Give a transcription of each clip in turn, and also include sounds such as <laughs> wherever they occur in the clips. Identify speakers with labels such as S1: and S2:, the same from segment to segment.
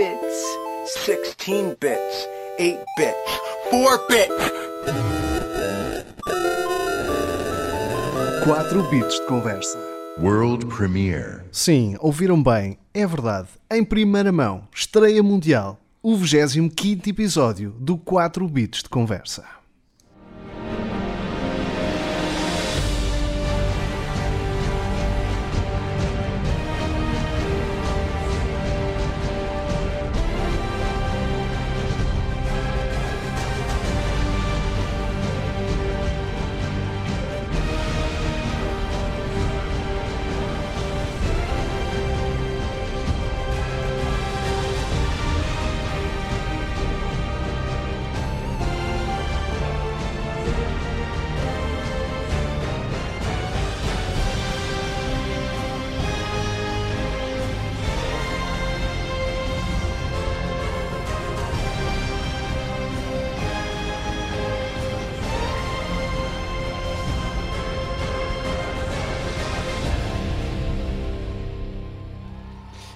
S1: bits, 16 bits, 8 bits, 4 bits.
S2: 4 bits de conversa.
S3: World Premiere.
S2: Sim, ouviram bem, é verdade. Em primeira mão, estreia mundial, o 25 episódio do 4 bits de conversa.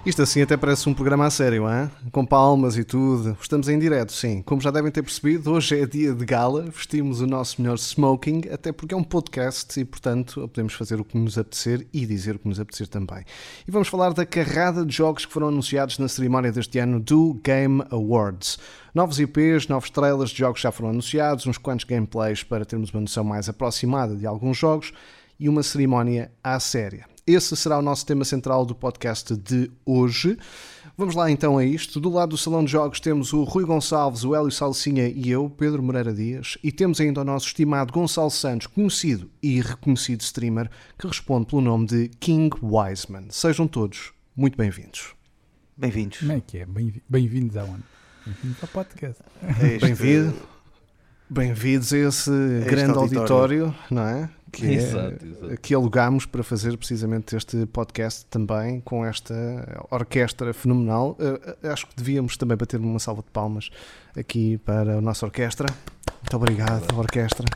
S2: Isto assim até parece um programa a sério, hein? com palmas e tudo. Estamos em direto, sim. Como já devem ter percebido, hoje é dia de gala, vestimos o nosso melhor smoking, até porque é um podcast e, portanto, podemos fazer o que nos apetecer e dizer o que nos apetecer também. E vamos falar da carrada de jogos que foram anunciados na cerimónia deste ano do Game Awards. Novos IPs, novos trailers de jogos já foram anunciados, uns quantos gameplays para termos uma noção mais aproximada de alguns jogos e uma cerimónia à séria. Esse será o nosso tema central do podcast de hoje. Vamos lá então a isto. Do lado do Salão de Jogos temos o Rui Gonçalves, o Hélio Salsinha e eu, Pedro Moreira Dias, e temos ainda o nosso estimado Gonçalo Santos, conhecido e reconhecido streamer, que responde pelo nome de King Wiseman. Sejam todos muito bem-vindos.
S4: Bem-vindos.
S5: Como é que é? Bem- Bem-vindos aonde? Bem-vindos ao podcast.
S4: Este-
S2: Bem-vindo. Bem-vindos a esse grande auditório,
S4: auditório.
S2: não é? Que, é-
S4: Exato, exato.
S2: que alugámos para fazer precisamente este podcast também com esta orquestra fenomenal. Uh, acho que devíamos também bater uma salva de palmas aqui para a nossa orquestra. Muito obrigado, orquestra.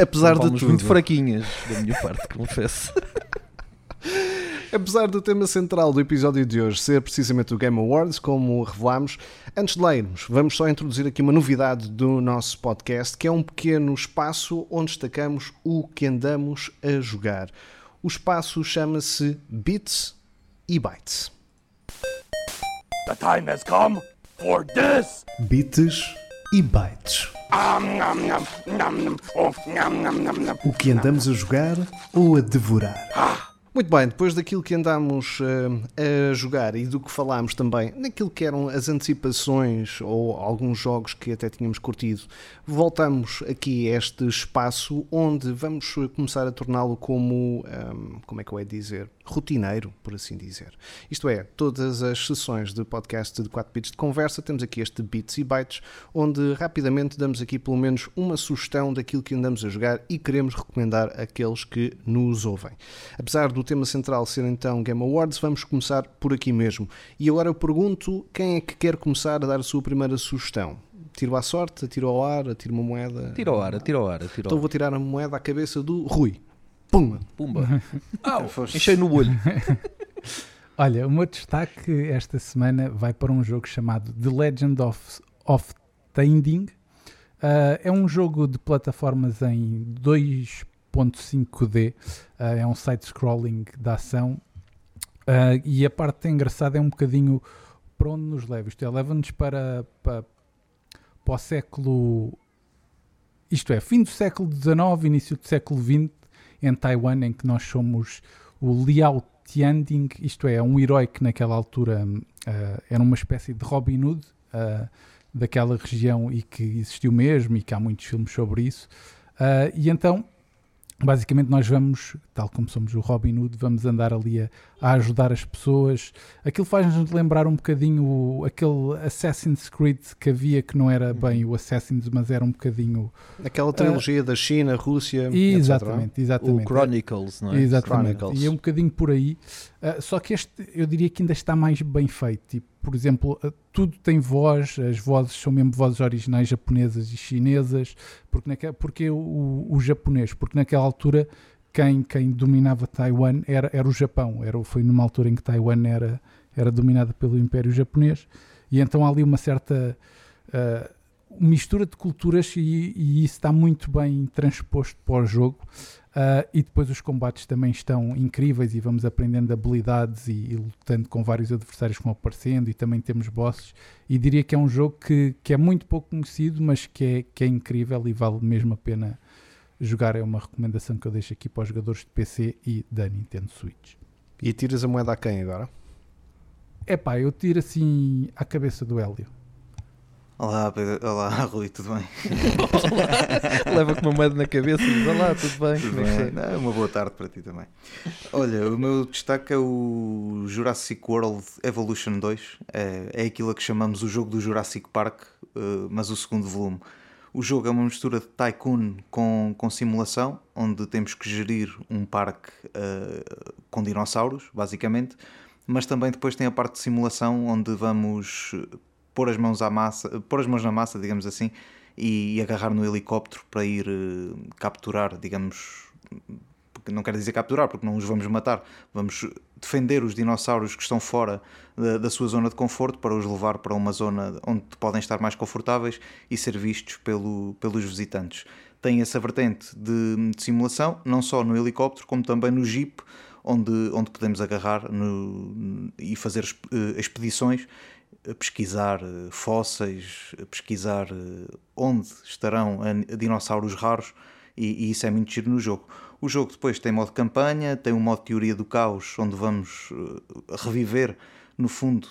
S2: Apesar de tudo,
S4: muito fraquinhas da minha parte, <laughs> confesso.
S2: Apesar do tema central do episódio de hoje ser precisamente o Game Awards, como revelámos, antes de lermos, vamos só introduzir aqui uma novidade do nosso podcast, que é um pequeno espaço onde destacamos o que andamos a jogar. O espaço chama-se Bits e Bytes.
S1: The time has come for this.
S2: Bits e Bytes. O que andamos a jogar ou a devorar? Muito bem, depois daquilo que andámos eh, a jogar e do que falámos também, naquilo que eram as antecipações ou alguns jogos que até tínhamos curtido, voltamos aqui a este espaço onde vamos começar a torná-lo como, ehm, como é que eu ia dizer, rotineiro, por assim dizer. Isto é, todas as sessões de podcast de 4 bits de conversa, temos aqui este bits e bytes, onde rapidamente damos aqui pelo menos uma sugestão daquilo que andamos a jogar e queremos recomendar àqueles que nos ouvem. Apesar do tema central ser então Game Awards, vamos começar por aqui mesmo. E agora eu pergunto quem é que quer começar a dar a sua primeira sugestão? Tiro à sorte, atiro ao ar, atiro uma moeda.
S4: Tira ao ar, tira ao ar, tira
S2: Então vou tirar a moeda à cabeça do Rui. Pumba!
S4: Pumba. <laughs> Au,
S2: Foste-
S4: enchei no olho. <laughs>
S5: Olha, o meu destaque esta semana vai para um jogo chamado The Legend of, of Tending. Ah, é um jogo de plataformas em 2.5D. Ah, é um side-scrolling de ação. Ah, e a parte engraçada é um bocadinho para onde nos leva. Isto é, leva-nos para, para, para o século. Isto é, fim do século XIX, início do século XX, em Taiwan, em que nós somos o Liao Tianding, isto é, um herói que naquela altura ah, era uma espécie de Robin Hood ah, daquela região e que existiu mesmo e que há muitos filmes sobre isso. Ah, e então, basicamente, nós vamos, tal como somos o Robin Hood, vamos andar ali a, a ajudar as pessoas. Aquilo faz-nos lembrar um bocadinho o- aquele Assassin's Creed que havia, que não era bem o Assassin's, mas era um bocadinho.
S2: Aquela trilogia da China, Rússia, etc.
S5: Exatamente,
S4: O
S5: exatamente.
S4: Chronicles, não é?
S5: Exatamente.
S4: Chronicles.
S5: E é um bocadinho por aí. Ah, só que este eu diria que ainda está mais bem feito. Tipo, por exemplo, ah, tudo tem voz, as vozes são mesmo vozes originais japonesas e chinesas. Porque, naquela, porque o, o, o japonês? Porque naquela altura quem, quem dominava Taiwan era, era o Japão. Era, foi numa altura em que Taiwan era, era dominada pelo Império Japonês, e então há ali uma certa uh, mistura de culturas e, e, isso está muito bem transposto para o jogo. Uh, e depois os combates também estão incríveis e vamos aprendendo habilidades e, e, lutando com vários adversários que vão aparecendo e também temos bosses e diria que é um jogo que, que é muito pouco conhecido mas que é, que é incrível e vale mesmo a pena jogar é uma recomendação que eu deixo aqui para os jogadores de PC e da Nintendo Switch
S2: e tiras a moeda a quem agora?
S5: É pá, eu tiro assim à cabeça do Hélio
S6: Olá, Pedro. Olá, <laughs> Rui, tudo bem?
S4: Olá. <laughs> Leva com uma moeda na cabeça e diz: Olá, tudo bem?
S6: Tudo
S4: Como é
S6: bem? É uma boa tarde para ti também. Olha, o meu destaque é o Jurassic World Evolution 2. É, é aquilo a que chamamos o jogo do Jurassic Park, eh, mas o segundo volume. O jogo é uma mistura de tycoon com, com simulação, onde temos que gerir um parque uh, com dinossauros, basicamente, mas também depois tem a parte de simulação, onde vamos pôr as mãos à massa, pôr as mãos na massa, digamos assim, e, e agarrar no helicóptero para ir uh, capturar, digamos, não quero dizer capturar porque não os vamos matar, vamos defender os dinossauros que estão fora da, da, sua zona de conforto para os levar para uma zona onde podem estar mais confortáveis e ser vistos pelo, pelos visitantes. Tem essa vertente de, de simulação, não só no helicóptero, como também no jeep, onde, onde podemos agarrar no, e fazer uh, expedições pesquisar eh, fósseis, pesquisar eh, onde estarão dinossauros raros e, e, isso é muito giro no jogo. O jogo depois tem modo campanha, tem um modo teoria do caos, onde vamos eh, reviver, no fundo,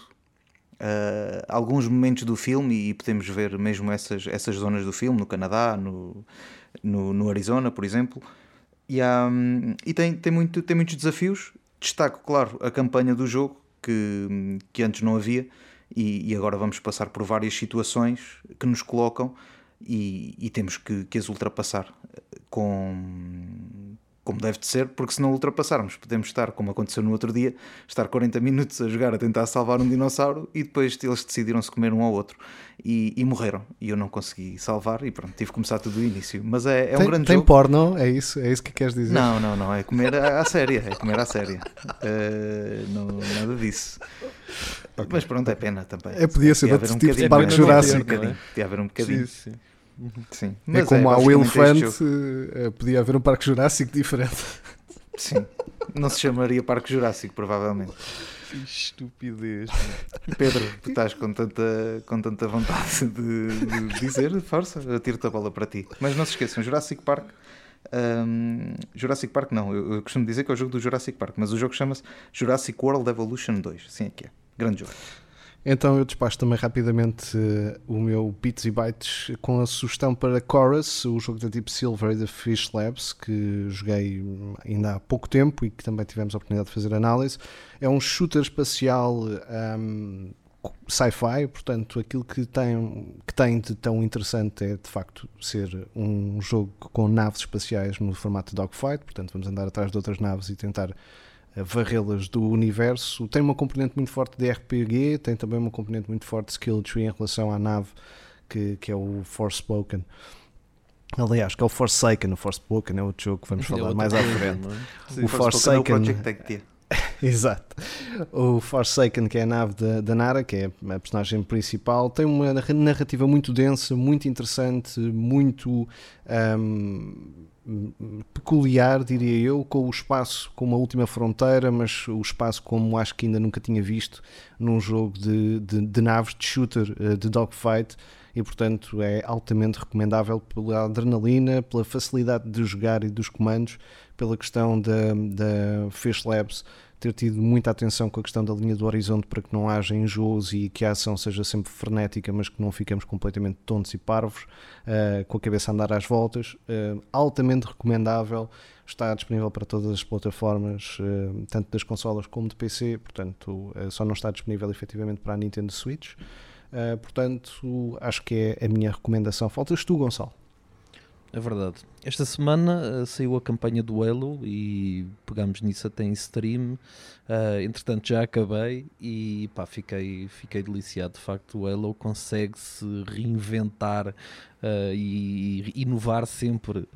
S6: uh, alguns momentos do filme e podemos ver mesmo essas, essas zonas do filme, no Canadá, no, no, no Arizona, por exemplo. E, há, e tem, tem, muito, tem muitos desafios. Destaco, claro, a campanha do jogo, que, que antes não havia e, e, agora vamos passar por várias situações que nos colocam e, e temos que, que, as ultrapassar com como deve de ser, porque se não ultrapassarmos, podemos estar, como aconteceu no outro dia, estar 40 minutos a jogar a tentar salvar um dinossauro e depois eles decidiram se comer um ao outro e, e, morreram. E eu não consegui salvar e pronto, tive que começar tudo do início. Mas é, é
S2: tem,
S6: um grande
S2: tem
S6: jogo.
S2: Tem porno? É isso? É isso que queres dizer?
S6: Não, não, não. É comer à séria. É comer à séria. Uh, não, nada disso. Okay. Mas pronto, é pena também.
S2: É, podia ser outro um tipo de parque jurássico.
S6: Podia haver um bocadinho.
S4: Sim, sim.
S6: Sim.
S2: é como é, há o elefante, podia haver um parque jurássico diferente.
S6: Sim. Não se chamaria Parque Jurássico, provavelmente.
S4: Que estupidez.
S6: Pedro, tu estás com tanta, com tanta vontade de, de dizer, força, eu tiro-te a bola para ti. Mas não se esqueçam, Jurassic Park. Um, Jurassic Park não, eu, eu, costumo dizer que é o jogo do Jurassic Park, mas o jogo chama-se Jurassic World Evolution 2. Sim, é que é. Grande jogo.
S2: Então eu despacho também rapidamente uh, o meu Bits e Bytes com a sugestão para Chorus, o jogo da Deep Silver e da Fish Labs, que joguei ainda há pouco tempo e que também tivemos a oportunidade de fazer análise. É um shooter espacial um, sci-fi, portanto aquilo que tem, que tem de tão interessante é de facto ser um jogo com naves espaciais no formato dogfight, portanto vamos andar atrás de outras naves e tentar varrê-las do universo. Tem uma componente muito forte de RPG, tem também uma componente muito forte de skill tree em relação à nave, que, que é o Forspoken. Aliás, que é o Forsaken. O Forspoken é outro jogo que vamos é falar mais à frente.
S6: É? O Forsaken. <laughs>
S2: Exato. O Forsaken, que é a nave da, da Nara, que é a personagem principal, tem uma narrativa muito densa, muito interessante, muito. Um, peculiar, diria eu, com o espaço como a última fronteira, mas o espaço como acho que ainda nunca tinha visto num jogo de, de, de naves, de shooter, eh, de dogfight, e portanto é altamente recomendável pela adrenalina, pela facilidade de jogar e dos comandos, pela questão da, da Fish Labs ter tido muita atenção com a questão da linha do horizonte para que não haja enjoos e que a ação seja sempre frenética, mas que não fiquemos completamente tontos e parvos, uh, com a cabeça a andar às voltas. Uh, altamente recomendável, está disponível para todas as plataformas, uh, tanto das consolas como de PC, portanto, só não está disponível efetivamente para a Nintendo Switch. portanto, acho que é a minha recomendação. Faltas tu, Gonçalo.
S4: É verdade. Esta semana uh, saiu a campanha do Halo e pegámos nisso até em stream. Uh, entretanto, já acabei e pá, fiquei, fiquei deliciado. De facto, o Halo consegue se reinventar uh, e, e inovar sempre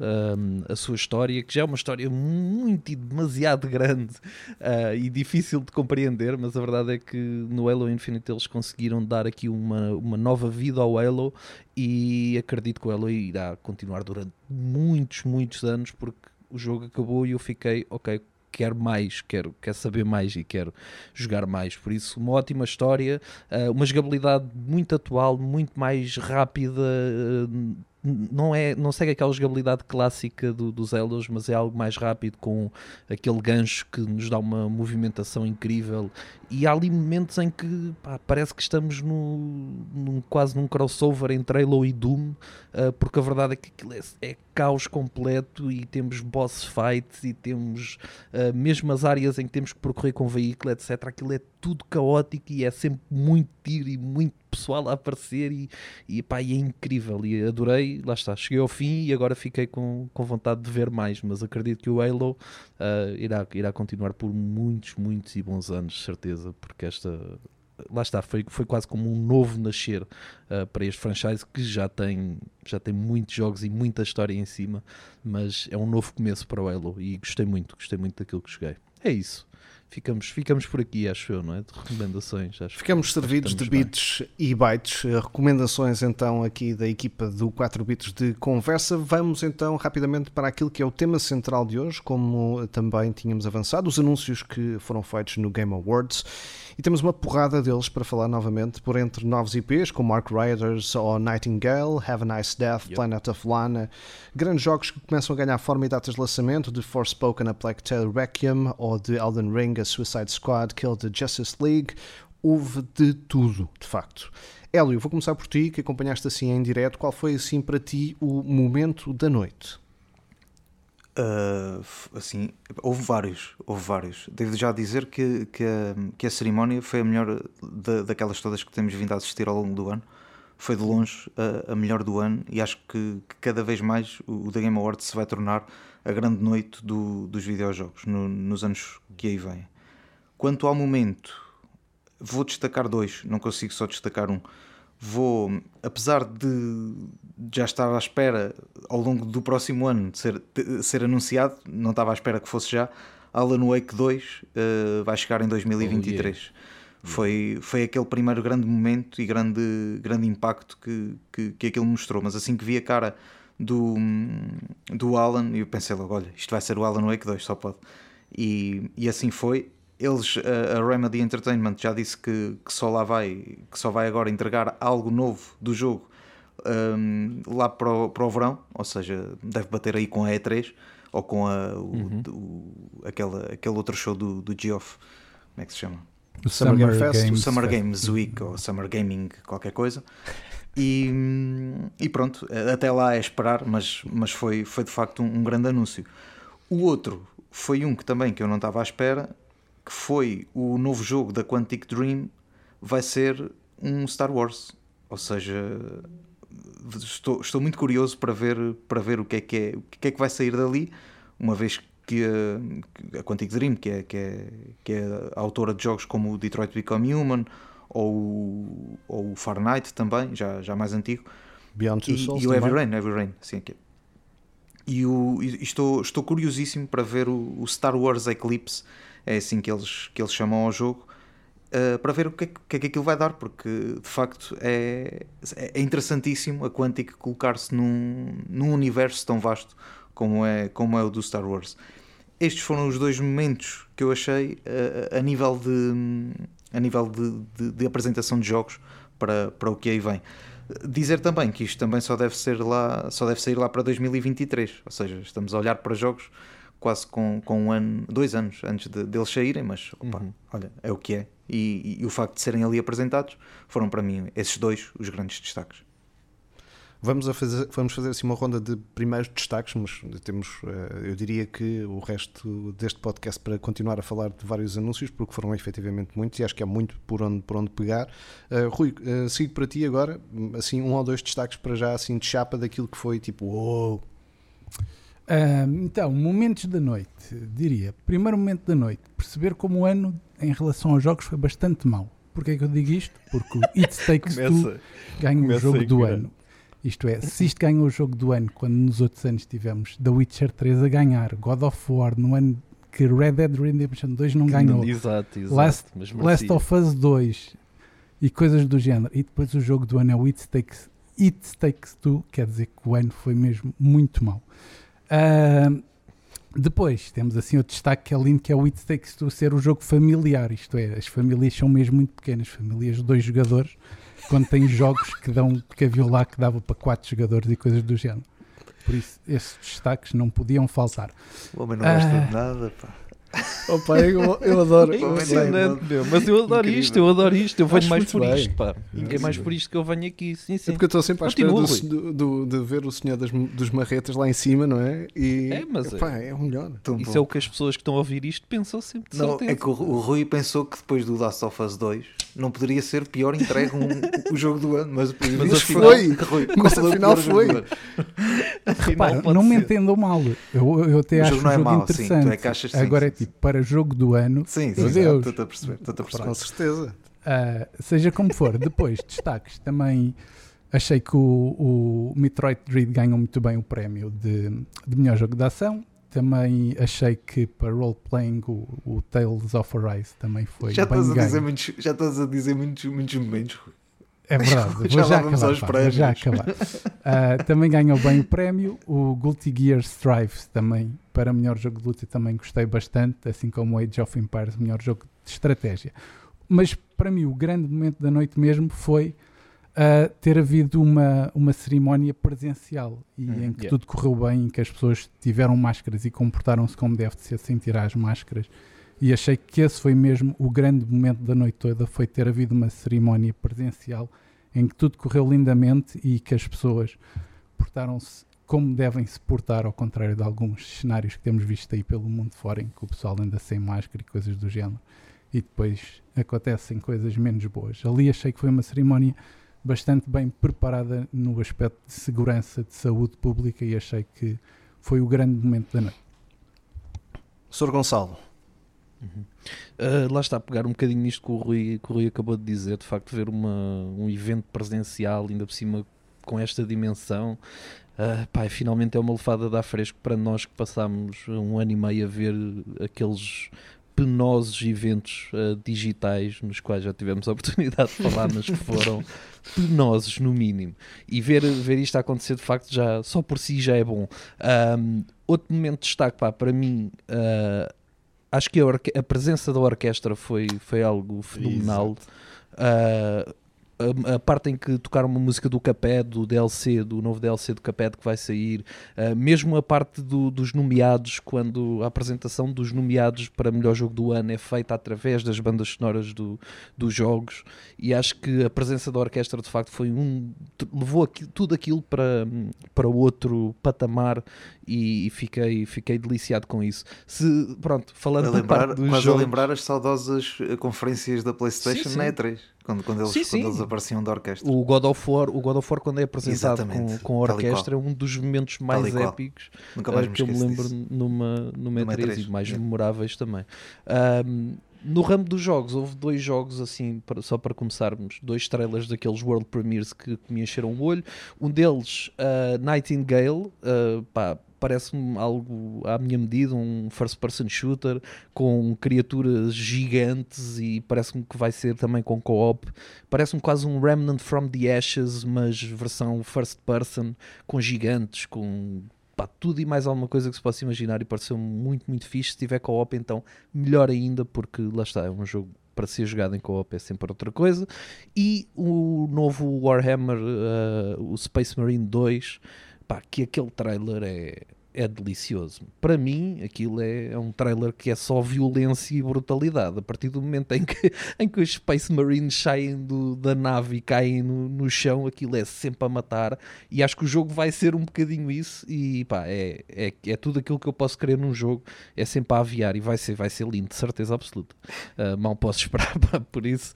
S4: a sua história, que já é uma história muito e demasiado grande e difícil de compreender, mas a verdade é que no Halo Infinite eles conseguiram dar aqui uma, uma nova vida ao Halo e acredito que o Halo irá continuar durante muitos, muitos anos porque o jogo acabou e eu fiquei, ok, quero mais, quero, quero saber mais e quero jogar mais. Por isso, uma ótima história, uh, uma jogabilidade muito atual, muito mais rápida. Não, é, não segue aquela jogabilidade clássica do, dos Elders, mas é algo mais rápido, com aquele gancho que nos dá uma movimentação incrível. E há ali momentos em que pá, parece que estamos no, num, quase num crossover entre Halo e Doom, uh, porque a verdade é que aquilo é, é, caos completo e temos boss fights e temos uh, mesmo as áreas em que temos que percorrer com veículo, etc. Aquilo é tudo caótico e é sempre muito tiro e muito pessoal a aparecer e, e, pá, e é incrível e adorei, lá está, cheguei ao fim e agora fiquei com, com vontade de ver mais, mas acredito que o Halo uh, irá, irá continuar por muitos, muitos e bons anos, certeza, porque esta lá está, foi, foi quase como um novo nascer uh, para este franchise que já tem, já tem muitos jogos e muita história em cima, mas é um novo começo para o Halo e gostei muito, gostei muito daquilo que joguei. É isso ficamos, ficamos por aqui, acho eu, não é? De recomendações. Acho,
S2: ficamos servidos de bits bem. e bytes. Recomendações então aqui da equipa do 4 bits de conversa. Vamos então rapidamente para aquilo que é o tema central de hoje, como também tínhamos avançado, os anúncios que foram feitos no Game Awards. E temos uma porrada deles para falar novamente, por entre novos IPs como Ark Riders ou Nightingale, Have a Nice Death, yep. Planet of Lana, grandes jogos que começam a ganhar forma e datas de lançamento, de Forspoken a Plague Tale Requiem ou de Elden Ring a Suicide Squad, Kill the Justice League. Houve de tudo, de facto. Hélio, vou começar por ti, que acompanhaste assim em direto. Qual foi assim para ti o momento da noite?
S6: Uh, assim, houve vários, houve vários. Devo já dizer que, que, a, que a cerimónia foi a melhor da, daquelas todas que temos vindo a assistir ao longo do ano. Foi de longe a, a melhor do ano e acho que, que, cada vez mais o, o The Game Awards se vai tornar a grande noite do, dos videojogos no, nos anos que aí vêm. Quanto ao momento, vou destacar dois, não consigo só destacar um vou, apesar de já estar à espera ao longo do próximo ano de ser, de ser anunciado, não estava à espera que fosse já. Alan Wake 2 uh, vai chegar em 2023. Oh, yeah. Foi, foi aquele primeiro grande momento e grande, grande impacto que, que, que aquilo mostrou. Mas assim que vi a cara do, do Alan, eu pensei logo: olha, isto vai ser o Alan Wake 2, só pode. E, e assim foi eles, a, a Remedy Entertainment já disse que, que, só lá vai, que só vai agora entregar algo novo do jogo um, lá para o, para o verão, ou seja, deve bater aí com a E3 ou com a, o, uhum. o, aquele, aquele outro show do, do Geoff, como é que se chama?
S5: O Summer, Summer Game Fest,
S6: Games o Summer Games Week ou Summer Gaming, qualquer coisa. E, e pronto, até lá é esperar, mas, mas foi, foi de facto um, um grande anúncio. O outro foi um que também que eu não estava à espera, que foi o novo jogo da Quantic Dream, vai ser um Star Wars. Ou seja, estou, estou muito curioso para ver, para ver o, que é que é, o que é que vai sair dali, uma vez que a, a Quantic Dream, que é, que, é, que é a autora de jogos como o Detroit Become Human ou, ou o Far Night também, já, já mais antigo,
S2: Beyond Two
S6: e,
S2: Souls
S6: e o Heavy Rain, Heavy Rain, sim, aqui. E, o, e estou, estou curiosíssimo para ver o, o Star Wars Eclipse é assim que eles, que eles chamam ao jogo, uh, para ver o que é, que é que aquilo vai dar, porque de facto é, é interessantíssimo a Quantic colocar-se num, num universo tão vasto como é, como é o do Star Wars. Estes foram os dois momentos que eu achei uh, a nível de, a nível de, de, de, apresentação de jogos para, para o que aí vem. Dizer também que isto também só deve ser lá, só deve sair lá para 2023, ou seja, estamos a olhar para jogos quase com, com um ano, dois anos antes de, deles saírem, mas opa, uhum. olha, é o que é. E, e, e, o facto de serem ali apresentados foram para mim esses dois os grandes destaques.
S2: Vamos, a fazer, vamos fazer assim uma ronda de primeiros destaques, mas temos, eh, eu diria que o resto deste podcast para continuar a falar de vários anúncios, porque foram efetivamente muitos e acho que há muito por onde, por onde pegar. Uh, Rui, uh, sigo para ti agora, assim, um ou dois destaques para já, assim, de chapa daquilo que foi tipo, uou. Oh,
S5: então, momentos da noite, diria. Primeiro momento da noite, perceber como o ano em relação aos jogos foi bastante mau. Porquê é que eu digo isto? Porque o It Takes Two ganha o jogo do ano. Isto é, se isto ganhou o jogo do ano, quando nos outros anos tivemos The Witcher 3 a ganhar, God of War, no ano que Red Dead Redemption 2 não ganhou,
S4: Exato, exato.
S5: Last- Last of Us 2 e coisas do género. E depois o jogo do ano é o It Takes, It Takes Two, quer dizer que o ano foi mesmo muito mau. Ah, depois temos assim outro destaque que é lindo, que é o It Takes Two ser o jogo familiar, isto é, as famílias são mesmo muito pequenas, famílias de dois jogadores, quando tem jogos que dão, que havia lá que dava para quatro jogadores e coisas do género. Por isso, esses destaques não podiam faltar.
S6: O homem não gosta
S5: Ah.
S6: de nada, pá.
S2: Opa, eu, eu adoro.
S4: É
S2: eu adoro.
S4: impressionante, meu. Mas eu adoro
S6: Incrível.
S4: isto, eu adoro isto. Eu venho mais por
S2: bem.
S4: isto, pá. É mais por isto que eu venho aqui. Sim,
S2: É
S4: sim.
S2: porque eu estou sempre à espera do, do- de ver o senhor das, dos marretas lá em cima, não é? E
S4: É, mas é-
S2: epá, é o melhor.
S6: Tão
S4: Isso
S6: bom.
S4: é o que as pessoas que estão a ouvir isto pensam sempre, de
S6: Não,
S4: certeza.
S6: é que o, o Rui pensou que depois do Last of Us 2 não poderia ser pior entregue um, o jogo do ano, mas,
S4: Mas
S2: afinal-
S6: foi.
S2: foi.
S6: Rui,
S2: Mas
S6: é
S2: afinal
S6: jogo
S2: foi.
S5: Repara, não me entendam mal. Eu, eu até
S6: O
S5: acho
S6: jogo
S5: o
S6: não é
S5: jogo
S6: mau, sim. Tu
S5: interessante.
S6: é que achas sim,
S5: Agora
S6: sim,
S5: é tipo, para jogo do ano,
S6: Sim, sim,
S5: Deus.
S6: estou a perceber. Estou a perceber.
S2: Com certeza.
S5: ah, seja como for. Depois, destaques. Também achei que o, o Metroid Dread ganhou muito bem o prémio de, de melhor jogo de ação. Também achei que para role-playing o, o Tales of Arise também foi
S6: Já
S5: bem
S6: estás, a dizer muitos, já estás a dizer muitos, muitos momentos.
S5: É verdade, <laughs> vou
S6: Já
S5: já,
S6: lá vamos
S5: acabar.
S6: aos
S5: pá, vou já acabar. Ah, também ganhou bem o prémio. O Guilty Gear Strive também, para melhor jogo de luta, também gostei bastante, assim como o Age of Empires, melhor jogo de estratégia. Mas para mim, o grande momento da noite mesmo foi ah, ter havido uma, uma cerimónia presencial e
S6: Hum,
S5: em que
S4: yeah.
S5: tudo correu bem, em que as pessoas tiveram máscaras e comportaram-se como deve de ser sem tirar as máscaras. E achei que esse foi mesmo o grande momento da noite toda, foi ter havido uma cerimónia presencial em que tudo correu lindamente e que as pessoas portaram-se como devem se portar, ao contrário de alguns cenários que temos visto aí pelo mundo fora, em que o pessoal anda sem máscara e coisas do género, e depois acontecem coisas menos boas. Ali achei que foi uma cerimónia bastante bem preparada no aspecto de segurança, de saúde pública, e achei que foi o grande momento da noite.
S2: Sr. Gonçalo.
S4: Uh, lá está, a pegar um bocadinho nisto que o Rui, que o Rui acabou de dizer, de facto, ver uma, um evento presencial, ainda por cima com esta dimensão, uh, pá, finalmente é uma lefada de ar fresco para nós que passámos um ano e meio a ver aqueles penosos eventos uh, digitais nos quais já tivemos a <laughs> oportunidade de falar, mas que foram penosos no mínimo. E ver, ver isto acontecer de facto já só por si já é bom. Um, outro momento de destaque pá, para mim. uh, acho que a, a presença da orquestra foi, foi algo fenomenal. Ah, a, parte em que tocaram uma música do Caped, do DLC, do novo DLC do Caped que vai sair, ah, mesmo a parte do- dos nomeados, quando a apresentação dos nomeados para melhor jogo do ano é feita através das bandas sonoras do- dos jogos, e acho que a presença da orquestra de facto foi um. levou tudo aquilo para, para outro patamar e, fiquei, fiquei deliciado com isso. Se, pronto, falando
S6: A
S4: da
S6: lembrar,
S4: parte dos
S6: quase
S4: jogos,
S6: a lembrar as saudosas eh, conferências da PlayStation
S4: Sim, sim.
S6: na E3, quando, quando, eles,
S4: Sim,
S6: quando
S4: sim.
S6: eles apareciam da orquestra.
S4: O God of War, o God of War quando é apresentado
S6: Exatamente,
S4: com, com a orquestra é um dos momentos mais épicos
S6: Nunca mais
S4: eh,
S6: me
S4: que eu me lembro
S6: disso.
S4: numa, numa
S6: Numa
S4: E3
S6: E3,
S4: e mais
S6: yeah.
S4: memoráveis também. Ahm, no ramo dos jogos, houve dois jogos assim, para- só para começarmos, dois trailers daqueles World Premiers que, que me encheram o olho. Um deles, ah, Nightingale, ah, pá, parece-me algo à minha medida, um first person shooter com criaturas gigantes e parece-me que vai ser também com co-op. Parece-me quase um Remnant from the Ashes, mas versão first person, com gigantes, com pá, tudo e mais alguma coisa que se possa imaginar e pareceu muito, muito fixe. Se tiver co-op, então melhor ainda, porque lá está, é um jogo para ser jogado em co-op é sempre outra coisa. E o novo Warhammer, eh, o Space Marine 2, pá, que aquele trailer é, é delicioso. Para mim, aquilo é, é um trailer que é só violência e brutalidade. A partir do momento em que, <laughs> em que os Space Marines saem do- da nave e caem no, no chão, aquilo é sempre a matar. E acho que o jogo vai ser um bocadinho isso. E pá, é, é, é tudo aquilo que eu posso querer num jogo. É sempre a aviar e vai ser, vai ser lindo, de certeza absoluta. Ah, mal posso esperar <laughs> pá, por isso.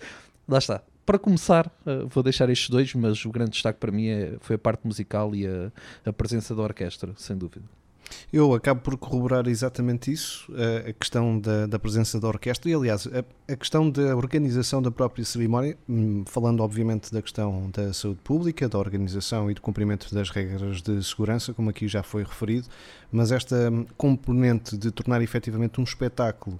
S4: Lá está. Para começar, ah, vou deixar estes dois, mas o grande destaque para mim é, foi a parte musical e a, a presença da orquestra, sem dúvida.
S2: Eu acabo por corroborar exatamente isso, a questão da, da presença da orquestra e, aliás, a, a, questão da organização da própria cerimónia, hum, falando obviamente da questão da saúde pública, da organização e do cumprimento das regras de segurança, como aqui já foi referido, mas esta componente de tornar efetivamente um espetáculo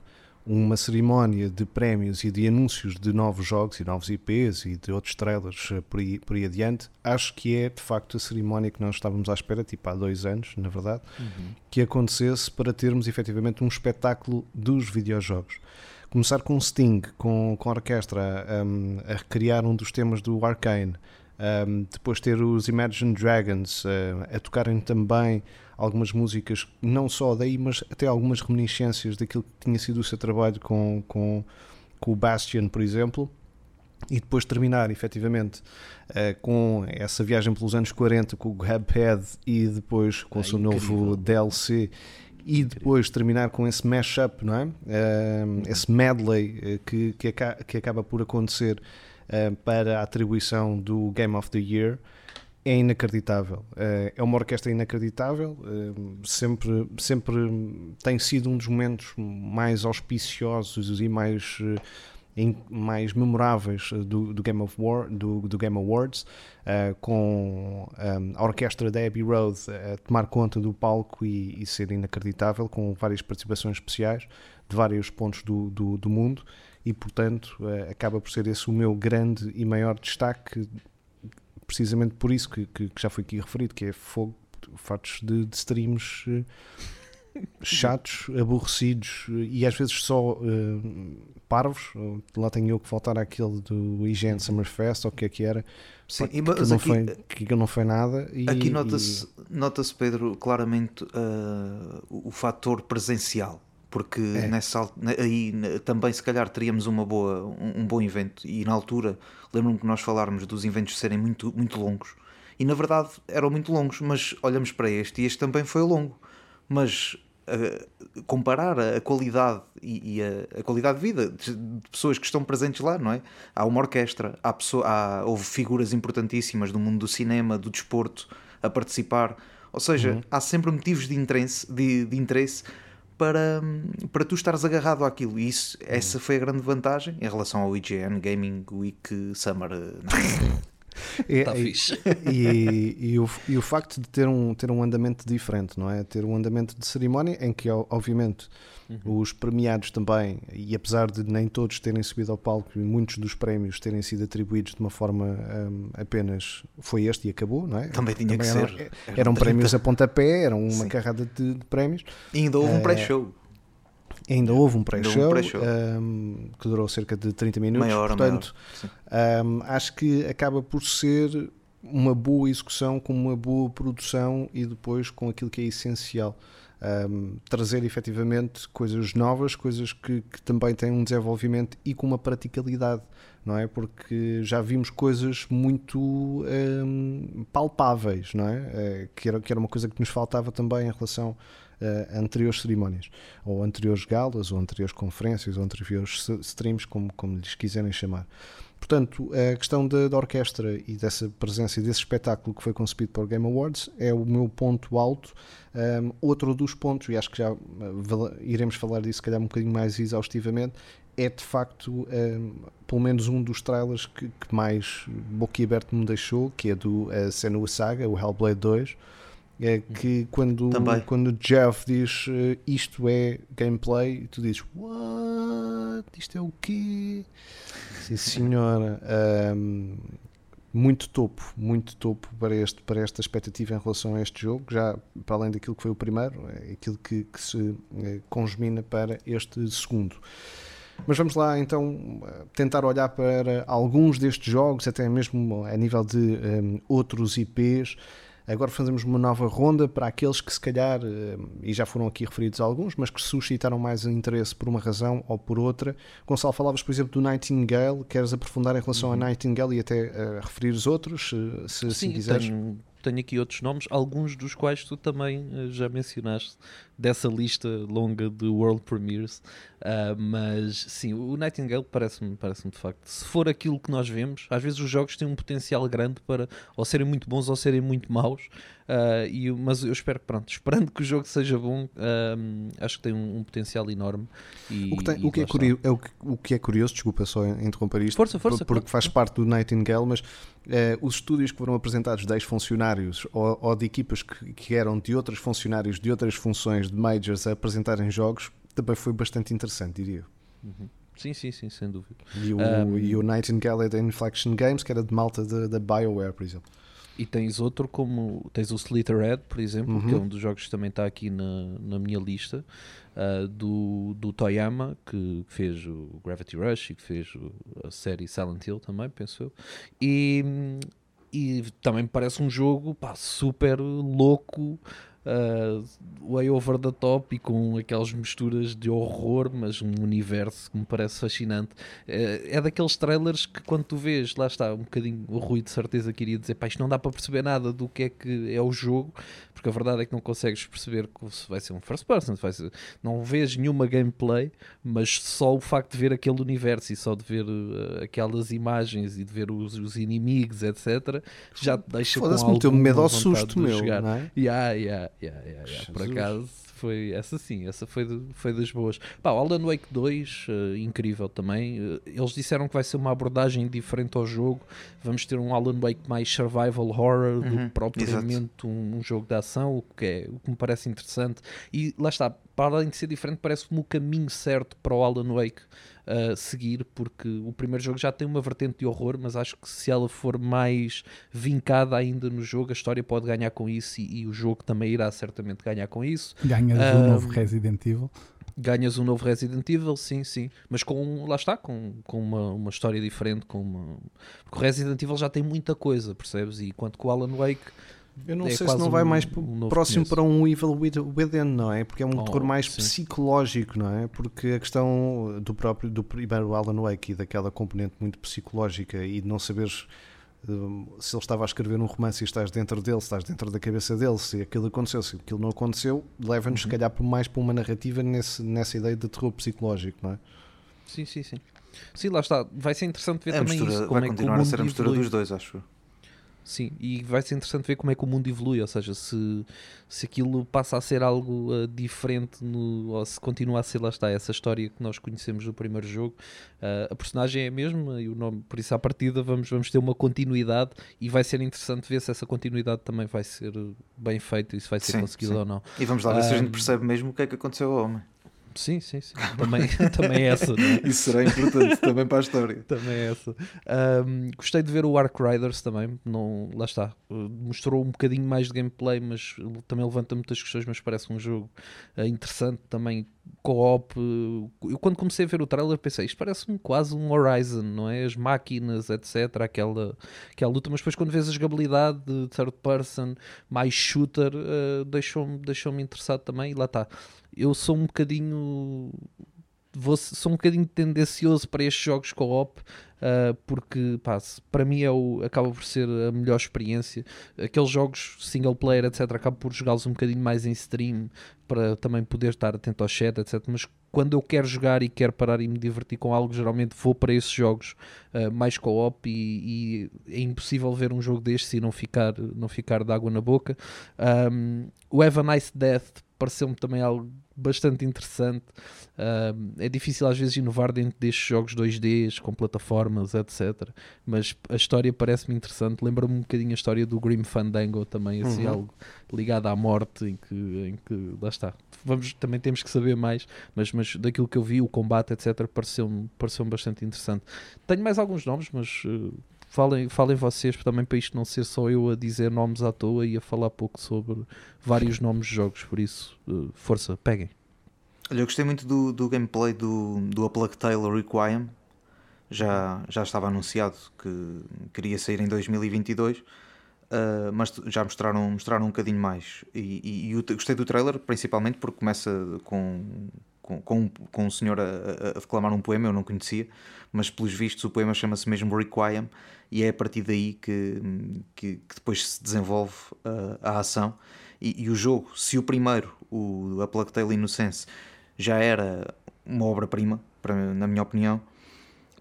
S2: uma cerimónia de prémios e de anúncios de novos jogos e novos IPs e de outros trailers eh, por aí, por aí adiante, acho que é de facto a cerimónia que nós estávamos à espera, tipo há dois anos, na verdade, uhum. que acontecesse para termos efetivamente um espetáculo dos videojogos. Começar com Sting, com, com a orquestra, um, a recriar um dos temas do Arcane, um, depois ter os Imagine Dragons uh, a tocarem também algumas músicas, não só daí, mas até algumas reminiscências daquilo que tinha sido o seu trabalho com, com, com o Bastion, por exemplo. E depois terminar efetivamente uh, com essa viagem pelos anos 40 com o Hubhead e depois com é o seu incrível. novo DLC e depois terminar com esse mashup, não é? Uh, esse medley uh, que, que, acaba, por acontecer uh, para a atribuição do Game of the Year é inacreditável. Eh, é uma orquestra inacreditável, eh, sempre, sempre tem sido um dos momentos mais auspiciosos e mais, eh, mais memoráveis do, do, Game, of War, do, do Game Awards, com a orquestra da Abbey Road a tomar conta do palco e, e ser inacreditável, com várias participações especiais de vários pontos do, do, do mundo e, portanto, acaba por ser esse o meu grande e maior destaque precisamente por isso que, que, que já foi aqui referido, que é fogo, fatos de, de streams uh, <laughs> chatos, aborrecidos uh, e às vezes só uh, parvos. Lá tenho eu que voltar àquele do IGN Summerfest, ou o que é que era. Sim, que, que, não aqui, foi, que não foi nada. E,
S6: aqui nota-se, e... nota Pedro, claramente o fator presencial porque é. nessa, aí também se calhar teríamos uma boa, um, um bom evento e na altura lembro-me que nós faláramos dos eventos serem muito, muito longos e na verdade eram muito longos, mas olhamos para este e este também foi longo, mas uh, comparar a, qualidade e, e a, a, qualidade de vida de, de, pessoas que estão presentes lá, não é? Há uma orquestra, há, pessoa, há houve figuras importantíssimas do mundo do cinema, do desporto a participar, ou seja, uhum. há sempre motivos de interesse, de, de interesse para, para tu estares agarrado àquilo. E isso, essa foi a grande vantagem em relação ao IGN Gaming Week Summer.
S2: É, <laughs> tá e, e, e, o, e o facto de ter um, ter um andamento diferente, não é? Ter um andamento de cerimónia em que, obviamente, uhum. os premiados também, e apesar de nem todos terem subido ao palco e muitos dos prémios terem sido atribuídos de uma forma um, apenas foi este e acabou, não é?
S6: Também tinha também que
S2: eram,
S6: ser.
S2: Eram, prémios a pontapé, eram uma Sim. carrada de, de, prémios.
S6: E ainda houve um eh, pré-show.
S2: Ainda houve um pré-show um, que durou cerca de 30 minutos. Maior, Portanto, um, acho que acaba por ser uma boa execução, com uma boa produção e depois com aquilo que é essencial. Um, trazer efetivamente coisas novas, coisas que, que, também têm um desenvolvimento e com uma praticalidade, não é? Porque já vimos coisas muito um, palpáveis, não é? é? que, era, que era uma coisa que nos faltava também em relação uh, anteriores cerimónias, ou anteriores galas, ou anteriores conferências, ou anteriores streams, como, como lhes quiserem chamar. Portanto, a questão da, da, orquestra e dessa presença e desse espetáculo que foi concebido para o Game Awards é o meu ponto alto. Um, outro dos pontos, e acho que já uh, iremos falar disso, se calhar, um bocadinho mais exaustivamente, é de facto um, pelo menos um dos trailers que, que mais boquiaberto me deixou, que é do uh, Senua Saga, o Hellblade 2 é que quando, quando Jeff diz uh, isto é gameplay, tu dizes what? Isto é o quê? Sim, senhora. Um, muito topo, muito topo para, este, para esta expectativa em relação a este jogo, já para além daquilo que foi o primeiro, é aquilo que, que se é, congemina para este segundo. Mas vamos lá então tentar olhar para alguns destes jogos, até mesmo a nível de um, outros IPs. Agora fazemos uma nova ronda para aqueles que, se calhar, eh, e já foram aqui referidos alguns, mas que suscitaram mais interesse por uma razão ou por outra. Gonçalo, falavas, por exemplo, do Nightingale. Queres aprofundar em relação uhum. a Nightingale e até uh, referir os outros, se, se
S4: Sim,
S2: assim quiseres?
S4: Tenho, tenho aqui outros nomes, alguns dos quais tu também uh, já mencionaste dessa lista longa de World Premiers. Uh, mas sim, o Nightingale parece-me parece de facto. Se for aquilo que nós vemos, às vezes os jogos têm um potencial grande para ou serem muito bons ou serem muito maus. Uh, e, mas eu espero que, pronto, esperando que o jogo seja bom, uh, acho que tem um, um potencial enorme. E,
S2: o que, tem, o, que é curioso, é o, que, o que é curioso, desculpa só interromper isto,
S4: Força, força,
S2: porque
S4: claro.
S2: faz parte do Nightingale, mas eh, os estúdios que foram apresentados de ex-funcionários ou, ou de equipas que, que eram de outros funcionários de outras funções de majors a apresentarem jogos também foi bastante interessante, diria.
S4: Sim, sim, sim, sem dúvida.
S2: E o,
S4: Um,
S2: e o Nightingale é da Inflection Games, que era de malta da- BioWare, por exemplo.
S4: E tens outro como tens o Slitherhead, por exemplo, que é
S2: Uhum.
S4: um dos jogos que também está aqui na, na minha lista, ah, do, do Toyama, que fez o Gravity Rush e que fez o- a série Silent Hill também, penso eu. E, e também me parece um jogo pá, super louco. Ah, way over the top e com aquelas misturas de horror, mas um universo que me parece fascinante. É, é daqueles trailers que quando tu vês, lá está, um bocadinho o Rui de certeza que iria dizer, pá, isto não dá para perceber nada do que é que é o jogo, porque a verdade é que não consegues perceber se vai ser um first person, se vai ser, não vês nenhuma gameplay, mas só o facto de ver aquele universo e só de ver uh, aquelas imagens e de ver os, os inimigos, etc., já te deixa com
S2: Foda-se,
S4: alguma
S2: meteu-me medo ao susto, meu.
S4: jogar.
S2: Não é?
S4: Yeah, yeah, yeah, yeah, yeah. Por acaso foi essa sim, essa foi, de- foi das boas. Pá, o Alan Wake 2, eh, incrível também. Eh, eles disseram que vai ser uma abordagem diferente ao jogo. Vamos ter um Alan Wake mais survival horror do
S6: Uhum,
S4: que propriamente um, um jogo de ação, o que, é, o que me parece interessante. E lá está, para além de ser diferente, parece-me o caminho certo para o Alan Wake uh, seguir, porque o primeiro jogo já tem uma vertente de horror, mas acho que se ela for mais vincada ainda no jogo, a história pode ganhar com isso e, e o jogo também irá certamente ganhar com isso.
S5: Ganhas
S4: Ah,
S5: um novo Resident Evil.
S4: Ganhas um novo Resident Evil, sim, sim, mas com, lá está, com, com uma, uma história diferente, com uma... porque o Resident Evil já tem muita coisa, percebes? E enquanto que o Alan Wake
S2: Eu não
S4: É
S2: sei se não vai
S4: um-
S2: mais
S4: um
S2: próximo
S4: começo.
S2: para um Evil With- Within, não é? Porque é um
S4: Oh,
S2: terror mais
S4: sim.
S2: psicológico, não é? Porque a questão do próprio do primeiro Alan Wake e daquela componente muito psicológica e de não saberes hum, se ele estava a escrever um romance e estás dentro dele, se estás dentro da cabeça dele, se aquilo aconteceu, se aquilo não aconteceu, leva-nos se
S4: Uhum.
S2: calhar por mais para uma narrativa nesse, nessa ideia de terror psicológico, não é?
S4: Sim, sim, sim. Sim, lá está. Vai ser interessante ver
S6: A
S4: também
S6: mistura,
S4: isso. Como
S6: vai
S4: é
S6: continuar a ser a mistura
S4: evolui.
S6: dos dois, acho eu.
S4: Sim, e vai ser interessante ver como é que o mundo evolui, ou seja, se, se aquilo passa a ser algo uh, diferente no, ou se continua a ser, lá está, essa história que nós conhecemos do primeiro jogo. Uh, a personagem é a mesma e o nome, por isso à partida vamos, vamos ter uma continuidade e vai ser interessante ver se essa continuidade também vai ser bem feita e se vai ser
S6: Sim,
S4: conseguida
S6: sim.
S4: ou não.
S6: E vamos lá ver se a gente percebe mesmo o que é que aconteceu ao homem.
S4: Sim, sim, sim. Também, <laughs> também é essa, é?
S6: Isso será importante também para a história. <laughs>
S4: Também é essa. Ahm, gostei de ver o Ark Riders também. Não, lá está. Uh, mostrou um bocadinho mais de gameplay, mas também levanta muitas questões. Mas parece um jogo uh, interessante também. Co-op. Eu, quando comecei a ver o trailer, pensei isto parece-me quase um Horizon, não é? As máquinas, etc. Aquela, aquela luta. Mas depois, quando vês a jogabilidade de third person, mais shooter, uh, deixou-me deixou interessado também. E lá está. Eu sou um bocadinho vou, sou um bocadinho tendencioso para estes jogos co-op uh, porque pá, para mim é o, acaba por ser a melhor experiência. Aqueles jogos single player, etc., acabo por jogá-los um bocadinho mais em stream para também poder estar atento ao chat, etc. Mas quando eu quero jogar e quero parar e me divertir com algo, geralmente vou para esses jogos uh, mais co-op e, e é impossível ver um jogo destes e não ficar, não ficar de água na boca. Um, o Have a Nice Death pareceu-me também algo bastante interessante. Um, é difícil às vezes inovar dentro destes jogos 2Ds com plataformas, etc. Mas a história parece-me interessante. Lembra-me um bocadinho a história do Grim Fandango também, assim,
S2: Uhum.
S4: algo ligado à morte, em que, em que lá está. Vamos, também temos que saber mais, mas, mas daquilo que eu vi, o combate, etc., pareceu-me pareceu bastante interessante. Tenho mais alguns nomes, mas uh, falem, falem vocês também para isto não ser só eu a dizer nomes à toa e a falar pouco sobre vários <laughs> nomes de jogos. Por isso, uh, força, peguem.
S6: Olha, eu gostei muito do, do gameplay do, do A Plague Tale Requiem. Já, já estava anunciado que queria sair em 2022, ah, mas já mostraram, mostraram um bocadinho mais. E, e- e eu gostei do trailer, principalmente porque começa com, com, com, um- com um senhor a, a- a declamar um poema, eu não conhecia, mas pelos vistos o poema chama-se mesmo Requiem, e é a partir daí que, que, que depois se desenvolve ah, a ação. E, e o jogo, se o primeiro, o A Plague Tale Innocence, já era uma obra-prima, na minha opinião,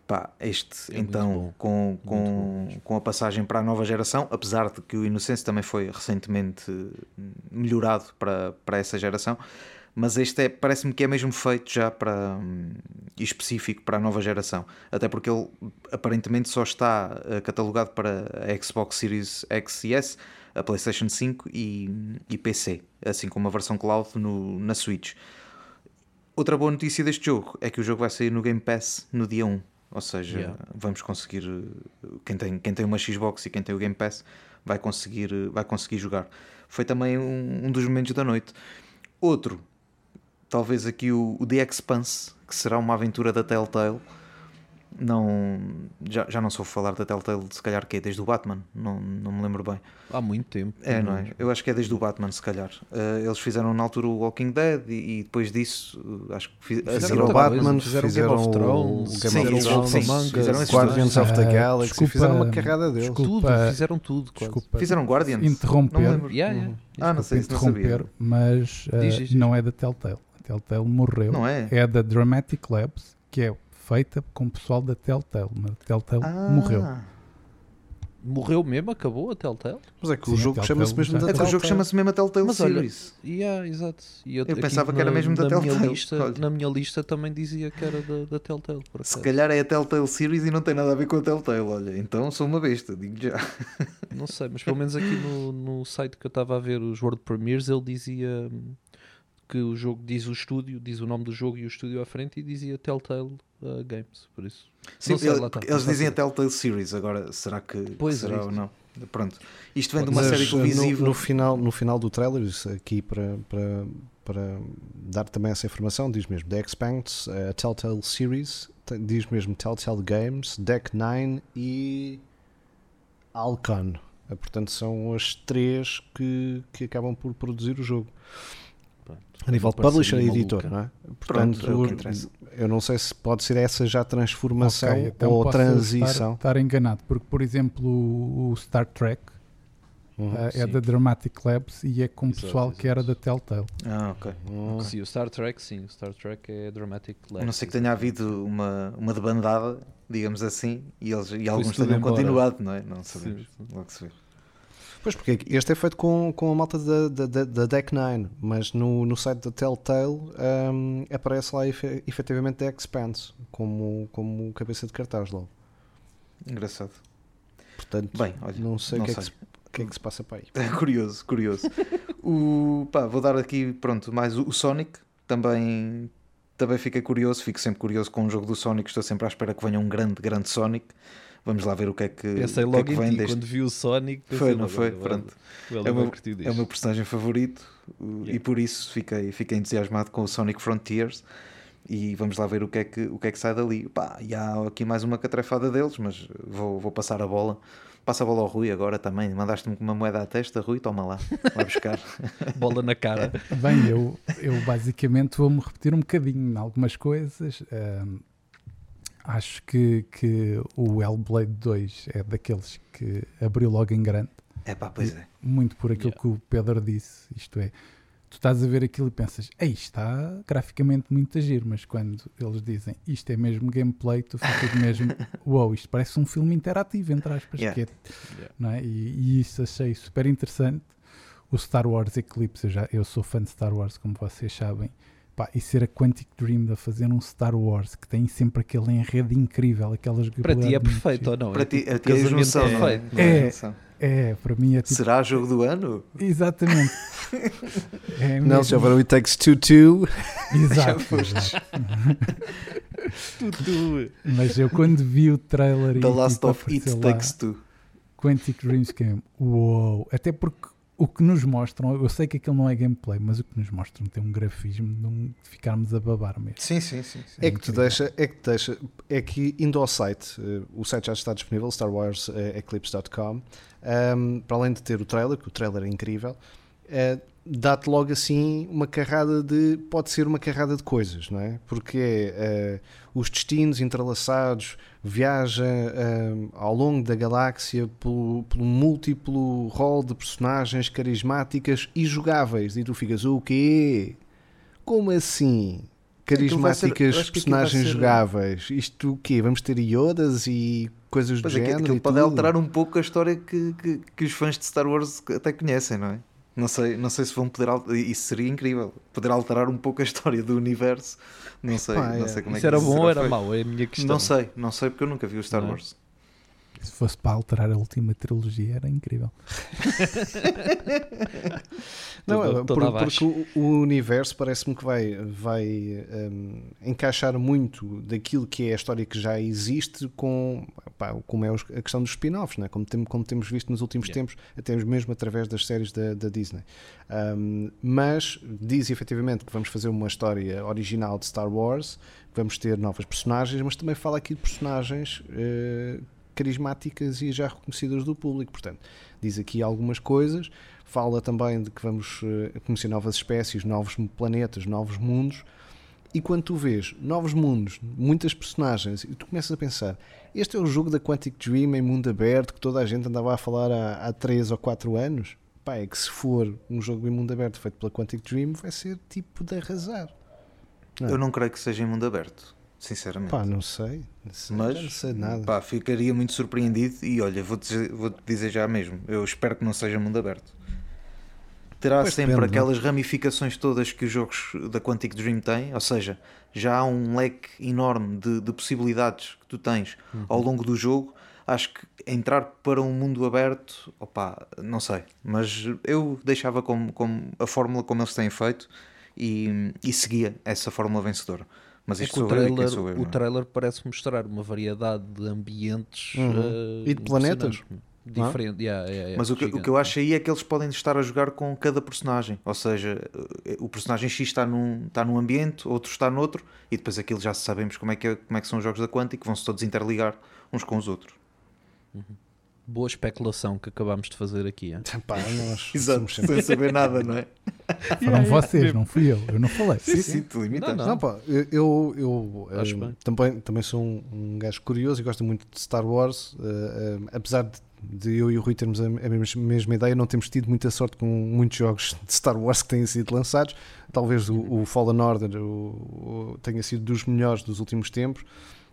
S6: Pá, este
S4: É
S6: então com, com, com a passagem para a nova geração, apesar de que o Inocência também foi recentemente eh, melhorado para, para essa geração, mas este é, parece-me que é mesmo feito já para hum, específico para a nova geração, até porque ele aparentemente só está eh, catalogado para a Xbox Series X e S, a PlayStation 5 e, e PC, assim como a versão cloud no, na Switch. Outra boa notícia deste jogo é que o jogo vai sair no Game Pass no dia 1. Ou seja,
S4: Yeah.
S6: vamos conseguir. eh, Quem tem, quem tem uma Xbox e quem tem o Game Pass vai conseguir, eh, vai conseguir jogar. Foi também um, um dos momentos da noite. Outro, talvez aqui o, o The Expanse, que será uma aventura da Telltale. Não, já, já não soube falar da Telltale, se calhar que é desde o Batman, não, não me lembro bem.
S4: Há muito tempo.
S6: É, não é? Eu acho que é desde o Batman, se calhar. Eh, eles fizeram na altura o Walking Dead e, e depois disso, eh, acho que fiz,
S4: Fizeram
S2: o
S6: Batman.
S2: Fizeram,
S4: fizeram Game of
S2: o
S4: Thrones,
S2: Game
S6: sim,
S2: of
S6: fizeram-
S2: Thrones,
S6: sim, fizeram esses
S2: Guardians of the
S5: Ah,
S2: Galaxy,
S5: desculpa,
S2: fizeram uma carrada deles.
S5: desculpa.
S4: Tudo, fizeram tudo. quase.
S5: Desculpa
S6: Fizeram Guardians? Não
S5: interromper,
S6: lembro.
S4: Yeah, yeah.
S6: Ah, não sei, isso não sabia.
S5: interromper, mas uh,
S4: Diz, diz, diz.
S5: não é da Telltale. Telltale morreu.
S6: Não é?
S5: É da Dramatic Labs, que é feita com o pessoal da Telltale. Mas a Telltale
S6: Ah,
S5: morreu.
S4: Morreu mesmo, acabou a Telltale.
S2: Mas é que
S5: Sim,
S2: o jogo
S5: Telltale
S2: chama-se mesmo da
S6: É que o jogo
S2: Telltale.
S6: chama-se mesmo a Telltale
S4: Mas olha,
S6: Series.
S4: Yeah, exato. E eu,
S6: Eu pensava que era
S4: na-
S6: mesmo da
S4: na minha
S6: Telltale,
S4: lista,
S6: olha.
S4: Na minha lista também dizia que era da, da Telltale. Por
S6: Se calhar é a Telltale Series e não tem nada a ver com a Telltale, olha. Então sou uma besta, digo já.
S4: Não sei, mas pelo menos aqui no, no site que eu estava a ver os World Premiers, ele dizia hum, que o jogo diz o estúdio, diz o nome do jogo e o estúdio à frente e dizia Telltale uh, Games, por isso.
S6: Sim,
S4: sei,
S6: ele-
S4: está,
S6: eles dizem a
S4: saber.
S6: Telltale Series, agora será que,
S4: Pois é
S6: será
S4: isso.
S6: ou não? Pronto. Isto vem de uma
S2: Mas,
S6: série
S2: uh,
S6: televisiva.
S2: No, no final, no final do trailer, isso aqui para, para, para dar também essa informação, diz mesmo The Expanse, a Telltale Series, diz mesmo Telltale Games, Deck 9 e Alcon. Uh, Portanto, são as três que, que acabam por produzir o jogo.
S4: Pronto.
S2: A nível de publisher e editor, não é?
S6: Pronto, é
S2: eu não sei se pode ser essa já a transformação
S5: Ok, então
S2: ou
S5: posso
S2: transição.
S5: Estar, estar enganado, porque, por exemplo, o, Star Trek
S2: Uhum.
S5: uh, é
S4: sim.
S5: da Dramatic Labs e é com o
S4: Exato,
S5: pessoal que era da
S4: exato.
S5: Telltale.
S6: Ah, ok.
S2: Uhum.
S4: Sim, o Star Trek, sim, o Star Trek é Dramatic
S6: A
S4: Labs.
S6: não ser que tenha havido uma, uma debandada, digamos assim, e, eles, e alguns
S4: tudo
S6: tenham continuado, não é? Não sabemos.
S4: sim.
S6: Logo se vê.
S2: Pois, porque este é feito com, com a malta da, da, da, Deck 9, mas no, no site da Telltale hum, aparece lá efe, efetivamente The Expanse como, como cabeça de cartaz logo.
S6: Engraçado.
S2: Portanto,
S6: Bem, olha,
S2: não sei o que, é que é que se passa para aí.
S6: É <laughs> curioso, curioso. o, pá, vou dar aqui, pronto, mais o, o Sonic. Também, também fiquei curioso, fico sempre curioso com o jogo do Sonic. Estou sempre à espera que venha um grande, grande Sonic. Vamos lá ver o que é que,
S4: Pensei
S6: o que, é
S4: logo
S6: que
S4: em
S6: vem
S4: ti,
S6: deste.
S4: quando vi o Sonic.
S6: Foi, não foi? Pronto. É o meu- É o
S4: disto.
S6: meu personagem favorito e
S4: Yeah.
S6: por isso fiquei, fiquei entusiasmado com o Sonic Frontiers. E vamos lá ver o que é que, o que, é que sai dali. Pá, e há aqui mais uma catrefada deles, mas vou, vou passar a bola. Passa a bola ao Rui agora também. Mandaste-me uma moeda à testa, Rui, toma lá, vai buscar. <laughs>
S4: Bola na cara.
S5: Bem, eu, eu basicamente vou-me repetir um bocadinho em algumas coisas. Acho que, que o Hellblade 2 é daqueles que abriu logo em grande.
S6: É pá, pois é.
S5: Muito por aquilo
S4: Yeah.
S5: que o Pedro disse. Isto é, tu estás a ver aquilo e pensas, ei, está graficamente muito agir, mas quando eles dizem isto é mesmo gameplay, tu ficas mesmo, <laughs> uau, isto parece um filme interativo, entre aspas,
S6: Yeah.
S5: que é
S4: Yeah.
S5: não é? E, e isso achei super interessante. O Star Wars Eclipse, eu, já, eu sou fã de Star Wars, como vocês sabem. Pá, e ser a Quantic Dream a fazer um Star Wars que tem sempre aquele enredo incrível, aquelas
S4: Para ti é perfeito ou não?
S6: Para
S4: É
S6: ti,
S4: tipo
S6: ti é a
S4: casamento
S6: junção, é? Não é
S5: É. É, para mim é tipo.
S6: Será jogo do ano?
S5: Exatamente. <laughs> É
S2: Não, se houver o It Takes Two Two, <laughs>
S5: Exato.
S6: foste.
S5: exato. <laughs>
S4: Tudo.
S5: Mas eu quando vi o trailer e
S6: The Last
S5: tipo,
S6: of It
S5: apareceu lá,
S6: Takes Two.
S5: Quantic Dreams Game, uou! Até porque o que nos mostram, eu sei que aquilo não é gameplay, mas o que nos mostram tem um grafismo de, um- de ficarmos a babar mesmo.
S6: Sim, sim, sim. sim.
S2: é que te deixa, é que te deixa, é que indo ao site, eh, o site já está disponível, starwarseclipse.com, um, para além de ter o trailer, que o trailer é incrível, eh, dá-te logo assim uma carrada de, pode ser uma carrada de coisas, não é? Porque é eh, os destinos entrelaçados, viaja eh, ao longo da galáxia pelo, pelo múltiplo rol de personagens carismáticas e jogáveis, e tu ficas, o quê? Como assim? carismáticas
S6: vai
S2: personagens
S6: ser-
S2: jogáveis. Isto o quê? Vamos ter iodas e coisas do
S6: Pois é, que
S2: género?
S6: aquilo pode
S2: tudo?
S6: alterar um pouco a história que, que, que os fãs de Star Wars até conhecem, não é? Não sei, não sei se vão poder alterar. Isso seria incrível. Poder alterar um pouco a história do universo. Não sei,
S2: Epá,
S6: não
S2: é.
S6: sei como é
S4: Isso
S6: que
S4: era
S6: isso
S4: bom ou era
S6: feito.
S4: mau? É a minha questão.
S6: Não sei, não sei porque eu nunca vi o Star
S4: Não é?
S6: Wars.
S5: Se fosse para alterar a última trilogia era incrível. <laughs>
S2: Não,
S4: Toda-
S2: é,
S4: toda
S2: por- porque o, o universo parece-me que vai, vai hum, encaixar muito daquilo que é a história que já existe com pá, como é a questão dos spin-offs, né? como, tem- como temos visto nos últimos
S4: Yeah.
S2: tempos, até mesmo através das séries da, da Disney. Hum, mas diz efetivamente que vamos fazer uma história original de Star Wars, vamos ter novas personagens, mas também fala aqui de personagens eh, carismáticas e já reconhecidas do público. Portanto, diz aqui algumas coisas. Fala também de que vamos eh, conhecer novas espécies, novos planetas, novos mundos. E quando tu vês novos mundos, muitas personagens, e tu começas a pensar: este é o jogo da Quantic Dream em mundo aberto que toda a gente andava a falar há, há 3 ou 4 anos. Pá, é que se for um jogo em mundo aberto feito pela Quantic Dream, vai ser tipo de arrasar. Não.
S6: Eu não creio que seja em mundo aberto, sinceramente.
S2: Pá, não sei. Não sei,
S6: Mas
S2: não sei nada.
S6: pá, ficaria muito surpreendido e olha, vou-te vou dizer já mesmo, eu espero que não seja mundo aberto. Terá
S2: Pois
S6: sempre
S2: depende, não é?
S6: aquelas ramificações todas que os jogos da Quantic Dream têm, ou seja, já há um leque enorme de, de possibilidades que tu tens
S2: Uhum.
S6: ao longo do jogo. Acho que entrar para um mundo aberto, opá, não sei, mas eu deixava como, como a fórmula como eles têm feito e, e seguia essa fórmula vencedora. Mas
S4: É
S6: isto
S4: que o
S6: eu quem
S4: trailer,
S6: sou eu.
S4: o
S6: é?
S4: trailer parece mostrar uma variedade de ambientes
S2: Uhum.
S4: eh,
S2: E de planetas.
S4: impressionantes. Diferente, yeah, yeah, yeah,
S6: Mas o que, o que eu acho aí é que eles podem estar a jogar com cada personagem. Ou seja, eh, o personagem X está num, está num ambiente, outro está noutro, e depois aquilo já sabemos como é que, é- como é que são os jogos da Quantic, vão-se todos interligar uns com os outros.
S4: Boa especulação que acabámos de fazer aqui. hein? <laughs>
S2: Pá, nós sempre-
S6: sem saber <laughs> nada, não é?
S5: Foram vocês, não fui eu. Eu não falei.
S6: Sim, sim, tu limitas.
S4: Não,
S2: Não, pá, eu, eu, eu,
S4: Acho
S2: eh, também, também sou um, um gajo curioso e gosto muito de Star Wars, eh, eh, apesar de, de eu e o Rui termos a, mesma ideia, não temos tido muita sorte com muitos jogos de Star Wars que têm sido lançados. Talvez o, o Fallen Order o- o- tenha sido dos melhores dos últimos tempos,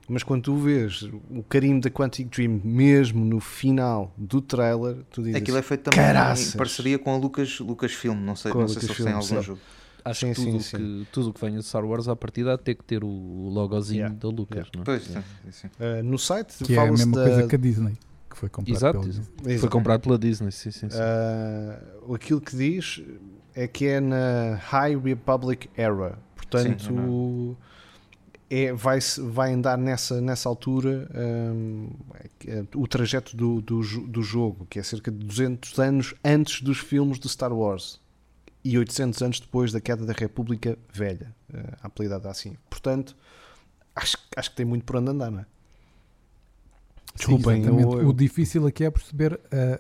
S2: mas quando tu vês o carinho da Quantic Dream mesmo no final do trailer, tu dizes
S6: Aquilo é feito também
S2: Caraças!
S6: em parceria com a Lucas, Lucasfilm, não sei,
S2: Com
S6: não sei se eles têm algum
S2: sim.
S6: jogo.
S4: Acho
S2: Sim,
S4: que tudo
S2: sim,
S4: que tudo que venha de Star Wars à partida há de ter que ter o logozinho
S2: Yeah.
S4: da Lucas. não é?
S6: Pois, sim.
S2: eh, no site
S5: Que é a mesma
S2: da,
S5: coisa que a Disney, que foi comprada
S4: Exato,
S5: pela
S4: exato.
S5: Disney.
S4: Foi comprado pela Disney, sim, sim, sim.
S2: Ah, aquilo que diz é que é na High Republic Era, portanto é, vai, vai andar nessa, nessa altura hum, é o trajeto do, do, do jogo, que é cerca de 200 anos antes dos filmes do Star Wars e 800 anos depois da queda da República Velha, uh, apelidada assim. Portanto, acho, acho que tem muito por onde andar, não é?
S5: Sim,
S2: Desculpem,
S5: exatamente.
S2: eu- eu-
S5: O difícil aqui é perceber, uh,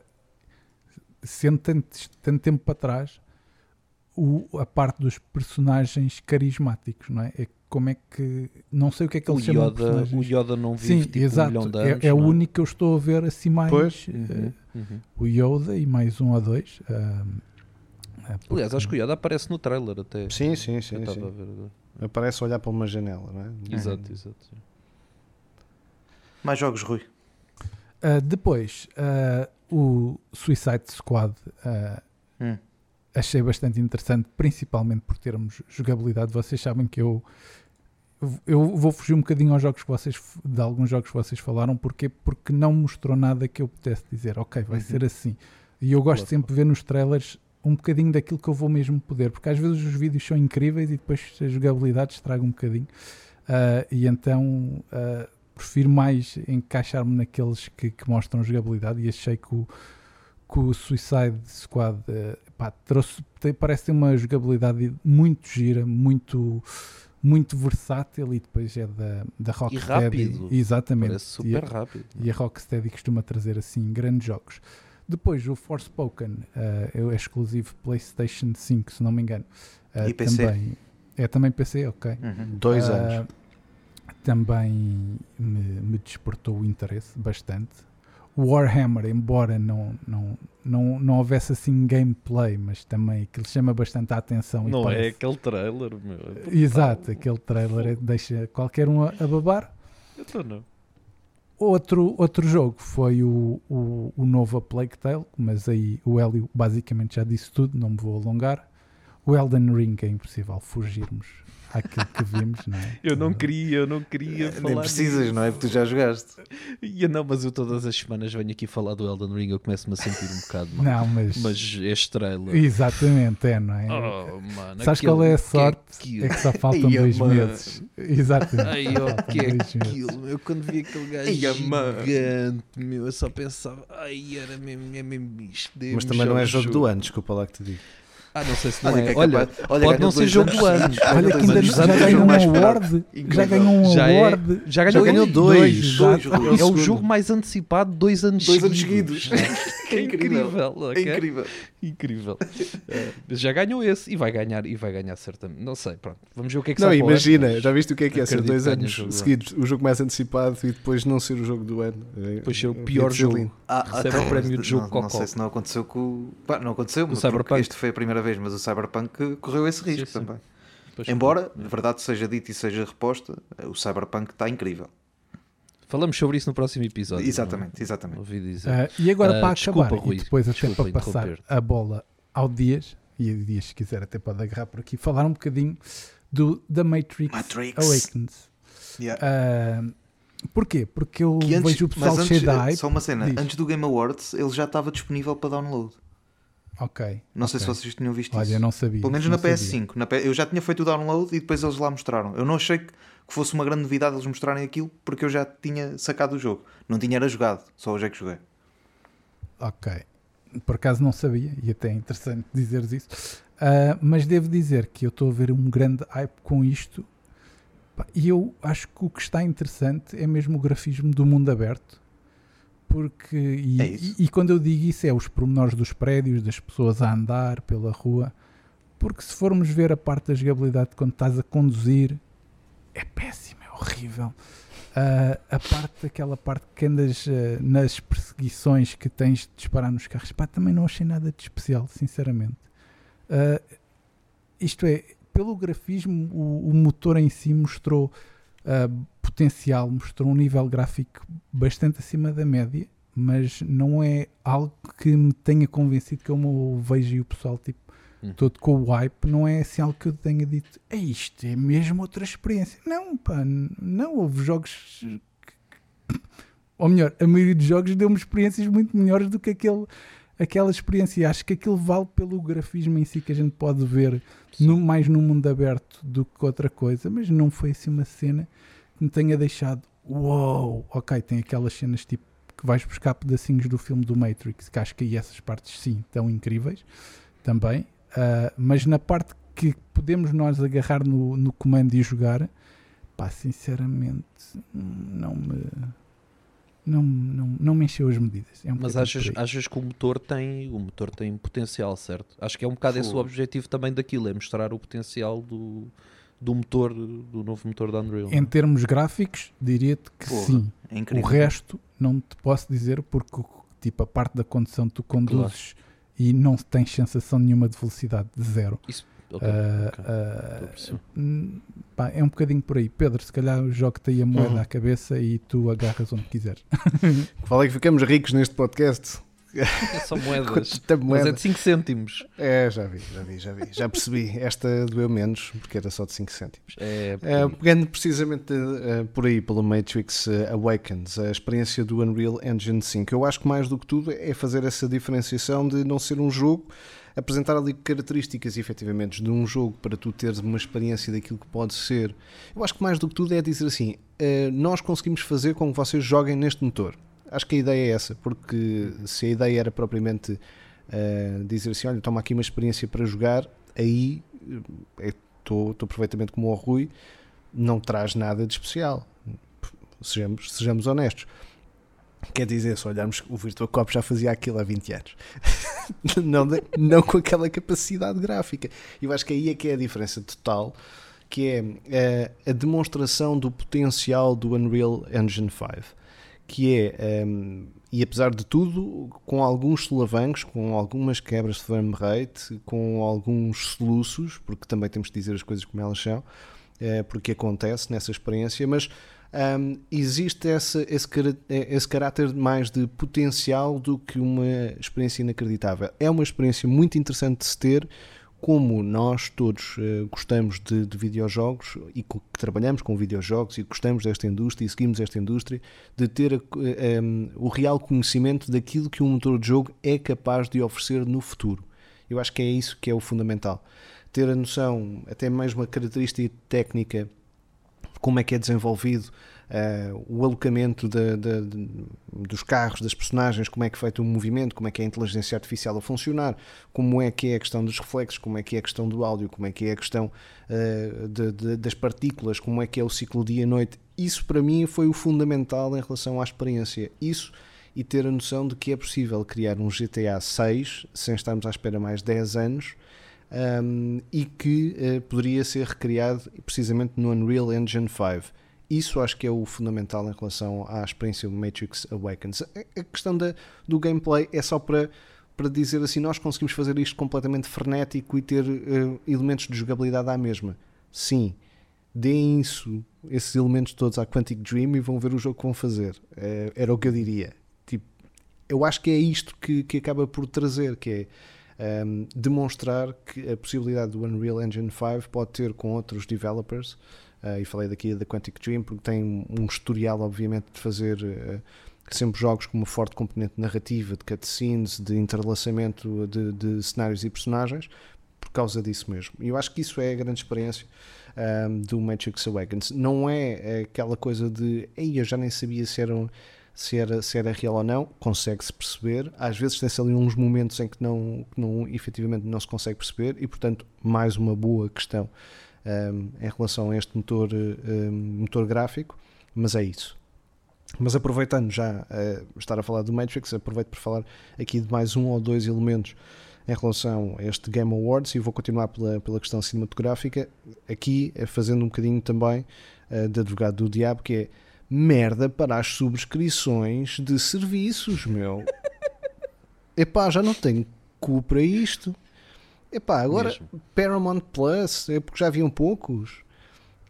S5: sendo tanto, tanto tempo para trás, o- a parte dos personagens carismáticos, não é? é como é que. Não sei o que é que
S4: O
S5: eles chamam de
S4: o. Yoda não vive
S5: Sim,
S4: tipo um
S5: exato.
S4: milhão de
S5: é
S4: anos.
S5: é o
S4: não
S5: único que eu estou a ver assim mais.
S2: Pois.
S5: uh,
S4: Uhum, uhum.
S5: O Yoda e mais um ou dois. uh, uh, porque-
S4: Aliás, acho que o Yoda aparece no trailer até.
S2: Sim, sim, sim. sim.
S4: a.
S2: Aparece a olhar para uma janela, não é?
S4: Exato, exato.
S6: Mais jogos, Rui.
S5: Uh, depois, uh, o Suicide Squad uh,
S6: Hum.
S5: achei bastante interessante, principalmente por termos jogabilidade. Vocês sabem que eu eu vou fugir um bocadinho aos jogos que vocês de alguns jogos que vocês falaram, porque porque não mostrou nada que eu pudesse dizer, ok, vai
S6: Uhum.
S5: ser assim. E eu gosto
S2: Claro.
S5: sempre de ver nos trailers um bocadinho daquilo que eu vou mesmo poder, porque às vezes os vídeos são incríveis e depois a jogabilidade estraga um bocadinho. Ah, e então ah, prefiro mais encaixar-me naqueles que, que mostram jogabilidade e achei que o, que o Suicide Squad eh, pá, trouxe, tem- parece ter uma jogabilidade muito gira, muito, muito versátil e depois é da, da Rocksteady.
S4: rápido.
S5: Exatamente.
S4: Parece super
S5: E-
S4: rápido.
S5: e a Rocksteady costuma trazer assim grandes jogos. Depois o Forspoken eh, é exclusivo PlayStation 5, se não me engano. Eh,
S6: E PC.
S5: Também, é também PC, ok.
S6: Uhum.
S2: Dois
S5: Ah,
S2: anos.
S5: Também me, me despertou o interesse bastante. Warhammer, embora não, não, não, não houvesse assim gameplay, mas também aquilo chama bastante a atenção.
S4: Não é
S5: parece-
S4: aquele trailer, meu. é.
S5: Exato, aquele trailer é- deixa qualquer um a, a babar.
S4: Então não.
S5: Outro, outro jogo foi o, o, o novo A Plague Tale, mas aí o Hélio basicamente já disse tudo, não me vou alongar. O Elden Ring é impossível fugirmos àquilo que vimos, não é?
S4: Eu não queria, eu não queria falar.
S6: Nem precisas,
S4: disso.
S6: não é? Porque tu já jogaste.
S4: Ia não, mas eu todas as semanas venho aqui falar do Elden Ring, eu começo-me a sentir um bocado mal.
S5: Não, mas,
S4: Mas este trailer.
S5: exatamente, é, não é?
S4: Oh, mano,
S5: Sabes
S4: aquilo-
S5: qual é a
S4: que é
S5: sorte?
S4: aquilo?
S5: É que só faltam
S6: Ia,
S5: dois
S6: mano.
S5: meses. Exatamente.
S4: Ai, ó,
S5: faltam
S4: que é
S5: dois meses.
S4: aquilo? Eu quando vi aquele gajo
S6: Ai, mano.
S4: gigante, meu, eu só pensava, ai, era mesmo, é mesmo isto.
S2: Mas também não é
S4: o
S2: jogo do ano, desculpa lá que te digo.
S4: Ah, não sei se não
S6: Olha,
S4: é.
S6: é
S4: Olha,
S6: olha,
S4: pode não ser jogo do ano.
S5: Olha que ainda já ganhou um
S6: mais esperado.
S5: award. Já ganhou um
S4: Já é-
S5: award.
S4: já ganhou
S2: Já ganhou dois.
S4: É o jogo mais antecipado dois anos
S6: Dois anos
S4: seguidos. Que incrível. <laughs> <laughs>
S6: É incrível.
S4: Incrível. É, já ganhou esse e vai ganhar, e vai ganhar certamente. Não sei, pronto. Vamos ver o que é que
S2: Não, imagina,
S4: mas
S2: já viste o que é que é ser dois anos
S4: ano.
S2: seguidos, o jogo mais antecipado e depois não ser o jogo do ano. É-
S4: Depois ser o
S2: é-
S4: pior
S2: é
S4: jogo.
S6: Ah,
S4: Recebe o prémio de jogo
S6: não,
S4: Cocó.
S6: não sei se não aconteceu com não aconteceu, porque
S4: Cyberpunk.
S6: este foi a primeira vez, mas o Cyberpunk correu esse risco
S4: Sim, sim.
S6: também.
S4: Depois-
S6: Embora, a verdade seja dita e seja reposta, o Cyberpunk está incrível.
S4: Falamos sobre isso no próximo episódio.
S6: Exatamente,
S4: é?
S6: exatamente.
S4: Ouvi dizer.
S5: Ah, e agora
S4: Ah,
S5: para
S4: desculpa,
S5: acabar,
S4: Rui,
S5: e depois até para passar a bola ao Dias, e o Dias se quiser até pode agarrar por aqui, falar um bocadinho do The Matrix,
S6: Matrix.
S5: Awakens.
S6: Yeah.
S5: Ah, porquê? Porque eu
S6: antes-
S5: vejo o pessoal
S6: mas
S5: cheio
S6: antes,
S5: de hype.
S6: Só uma cena,
S5: Diz.
S6: antes do Game Awards ele já estava disponível para download.
S5: Ok.
S6: Não sei se vocês tinham visto
S5: Olha,
S6: isso.
S5: eu não sabia.
S6: Pelo menos na
S5: sabia.
S6: PS5. Na P- Eu já tinha feito o download e depois eles lá mostraram. Eu não achei que que fosse uma grande novidade eles mostrarem aquilo porque eu já tinha sacado o jogo. Não tinha era jogado, só hoje é que joguei.
S5: Ok. Por acaso não sabia, e até é interessante dizeres isso. Ah, mas devo dizer que eu estou a ver um grande hype com isto. E eu acho que o que está interessante é mesmo o grafismo do mundo aberto. Porque, e,
S6: É
S5: e- e quando eu digo isso, é os pormenores dos prédios, das pessoas a andar pela rua. Porque se formos ver a parte da jogabilidade quando estás a conduzir, é péssimo, é horrível. Ah, a parte daquela parte que andas ah, nas perseguições que tens de disparar nos carros, pá, também não achei nada de especial, sinceramente. Ah, isto é, pelo grafismo, o, o motor em si mostrou ah, potencial, mostrou um nível gráfico bastante acima da média, mas não é algo que me tenha convencido que eu me vejo e o pessoal tipo
S4: Hum.
S5: todo com o hype, não é assim algo que eu tenha dito, é isto, é mesmo outra experiência. Não, pá, não, houve jogos que- <laughs> ou melhor, a maioria dos jogos deu-me experiências muito melhores do que aquele, aquela experiência. Acho que aquilo vale pelo grafismo em si que a gente pode ver no, mais no mundo aberto do que outra coisa, mas não foi assim uma cena que me tenha deixado uou, ok, tem aquelas cenas tipo que vais buscar pedacinhos do filme do Matrix, que acho que aí essas partes sim estão incríveis também, Ah, mas na parte que podemos nós agarrar no, no comando e jogar, pá, sinceramente, não me não, não, não me encheu as medidas. É um
S4: Mas achas, achas que o motor tem o motor tem potencial, certo? Acho que é um bocado esse o objetivo também daquilo, é mostrar o potencial do, do motor, do novo motor da Unreal.
S5: Em termos gráficos, diria-te que
S6: Porra,
S5: sim.
S6: É
S5: O resto não te posso dizer porque tipo a parte da condução tu conduzes e não tens sensação nenhuma de velocidade de zero.
S4: Ok, ok.
S5: ah,
S4: Estou a perceber.
S5: hum, pá, é um bocadinho por aí. Pedro, se calhar jogo-te aí a moeda
S2: Uhum.
S5: à cabeça e tu agarras onde quiseres. <laughs>
S2: Falei que ficamos ricos neste podcast.
S4: São moedas. <laughs>
S2: Tanta
S4: Mas
S2: moeda.
S4: é de 5 cêntimos.
S2: É, já vi, já vi, já vi. Já percebi. Esta doeu menos, porque era só de 5 cêntimos.
S4: É,
S2: Uh, pegando precisamente uh, por aí pelo Matrix uh, Awakens, a experiência do Unreal Engine 5, eu acho que mais do que tudo é fazer essa diferenciação de não ser um jogo, apresentar ali características efetivamente de um jogo para tu teres uma experiência daquilo que pode ser. Eu acho que mais do que tudo é dizer assim: uh, nós conseguimos fazer com que vocês joguem neste motor. Acho que a ideia é essa, porque se a ideia era propriamente uh, dizer assim: olha, toma aqui uma experiência para jogar, aí estou perfeitamente como o Rui não traz nada de especial. Sejamos, sejamos honestos. Quer dizer, se olharmos, o Virtua Cop já fazia aquilo há 20 anos. <laughs> não, não com aquela capacidade gráfica. Eu acho que aí é que é a diferença total, que é eh, a demonstração do potencial do Unreal Engine 5. que é, um, e apesar de tudo, com alguns solavancos, com algumas quebras de frame rate, com alguns soluços, porque também temos de dizer as coisas como elas são, é, porque acontece nessa experiência, mas um, existe esse, esse, esse caráter mais de potencial do que uma experiência inacreditável. É uma experiência muito interessante de se ter, como nós todos uh, gostamos de, de, videojogos e que trabalhamos com videojogos e gostamos desta indústria e seguimos esta indústria, de ter uh, um, o real conhecimento daquilo que um motor de jogo é capaz de oferecer no futuro. Eu acho que é isso que é o fundamental. Ter a noção, até mesmo a característica técnica como é que é desenvolvido uh, o alocamento de, de, de, dos carros, das personagens, como é que é feito o movimento, como é que é a inteligência artificial a funcionar, como é que é a questão dos reflexos, como é que é a questão do áudio, como é que é a questão uh, das partículas, como é que é o ciclo dia-noite. Isso para mim foi o fundamental em relação à experiência. Isso e ter a noção de que é possível criar um GTA 6 sem estarmos à espera mais 10 anos um, e que uh, poderia ser recriado precisamente no Unreal Engine 5. Isso acho que é o fundamental em relação à experiência do Matrix Awakens. A questão da, do gameplay é só para, para dizer assim: nós conseguimos fazer isto completamente frenético e ter uh, elementos de jogabilidade à mesma. Sim, deem isso, esses elementos todos à Quantic Dream e vão ver o jogo que vão fazer. Uh, era o que eu diria. Tipo, eu acho que é isto que, que acaba por trazer, que é um, demonstrar que a possibilidade do Unreal Engine 5 pode ter com outros developers, uh, e falei daqui da Quantic Dream, porque tem um historial, obviamente, de fazer uh, sempre jogos com uma forte componente narrativa, de cutscenes, de entrelaçamento de, de, cenários e personagens, por causa disso mesmo. E eu acho que isso é a grande experiência um, do Matrix Awakens. Não é aquela coisa de, ei, eu já nem sabia se eram se era, se era real ou não, consegue-se perceber. Às vezes tem-se ali uns momentos em que não, que não, efetivamente não se consegue perceber e, portanto, mais uma boa questão um, em relação a este motor, um, motor gráfico, mas é isso. Mas aproveitando já uh, estar a falar do Matrix, aproveito para falar aqui de mais um ou dois elementos em relação a este Game Awards e vou continuar pela, pela questão cinematográfica, aqui eh, fazendo um bocadinho também uh, de advogado do diabo, que é merda para as subscrições de serviços, meu. <laughs> Epá, já não tenho cu para isto. Epá, agora Mesmo. Paramount Plus, é porque já haviam poucos.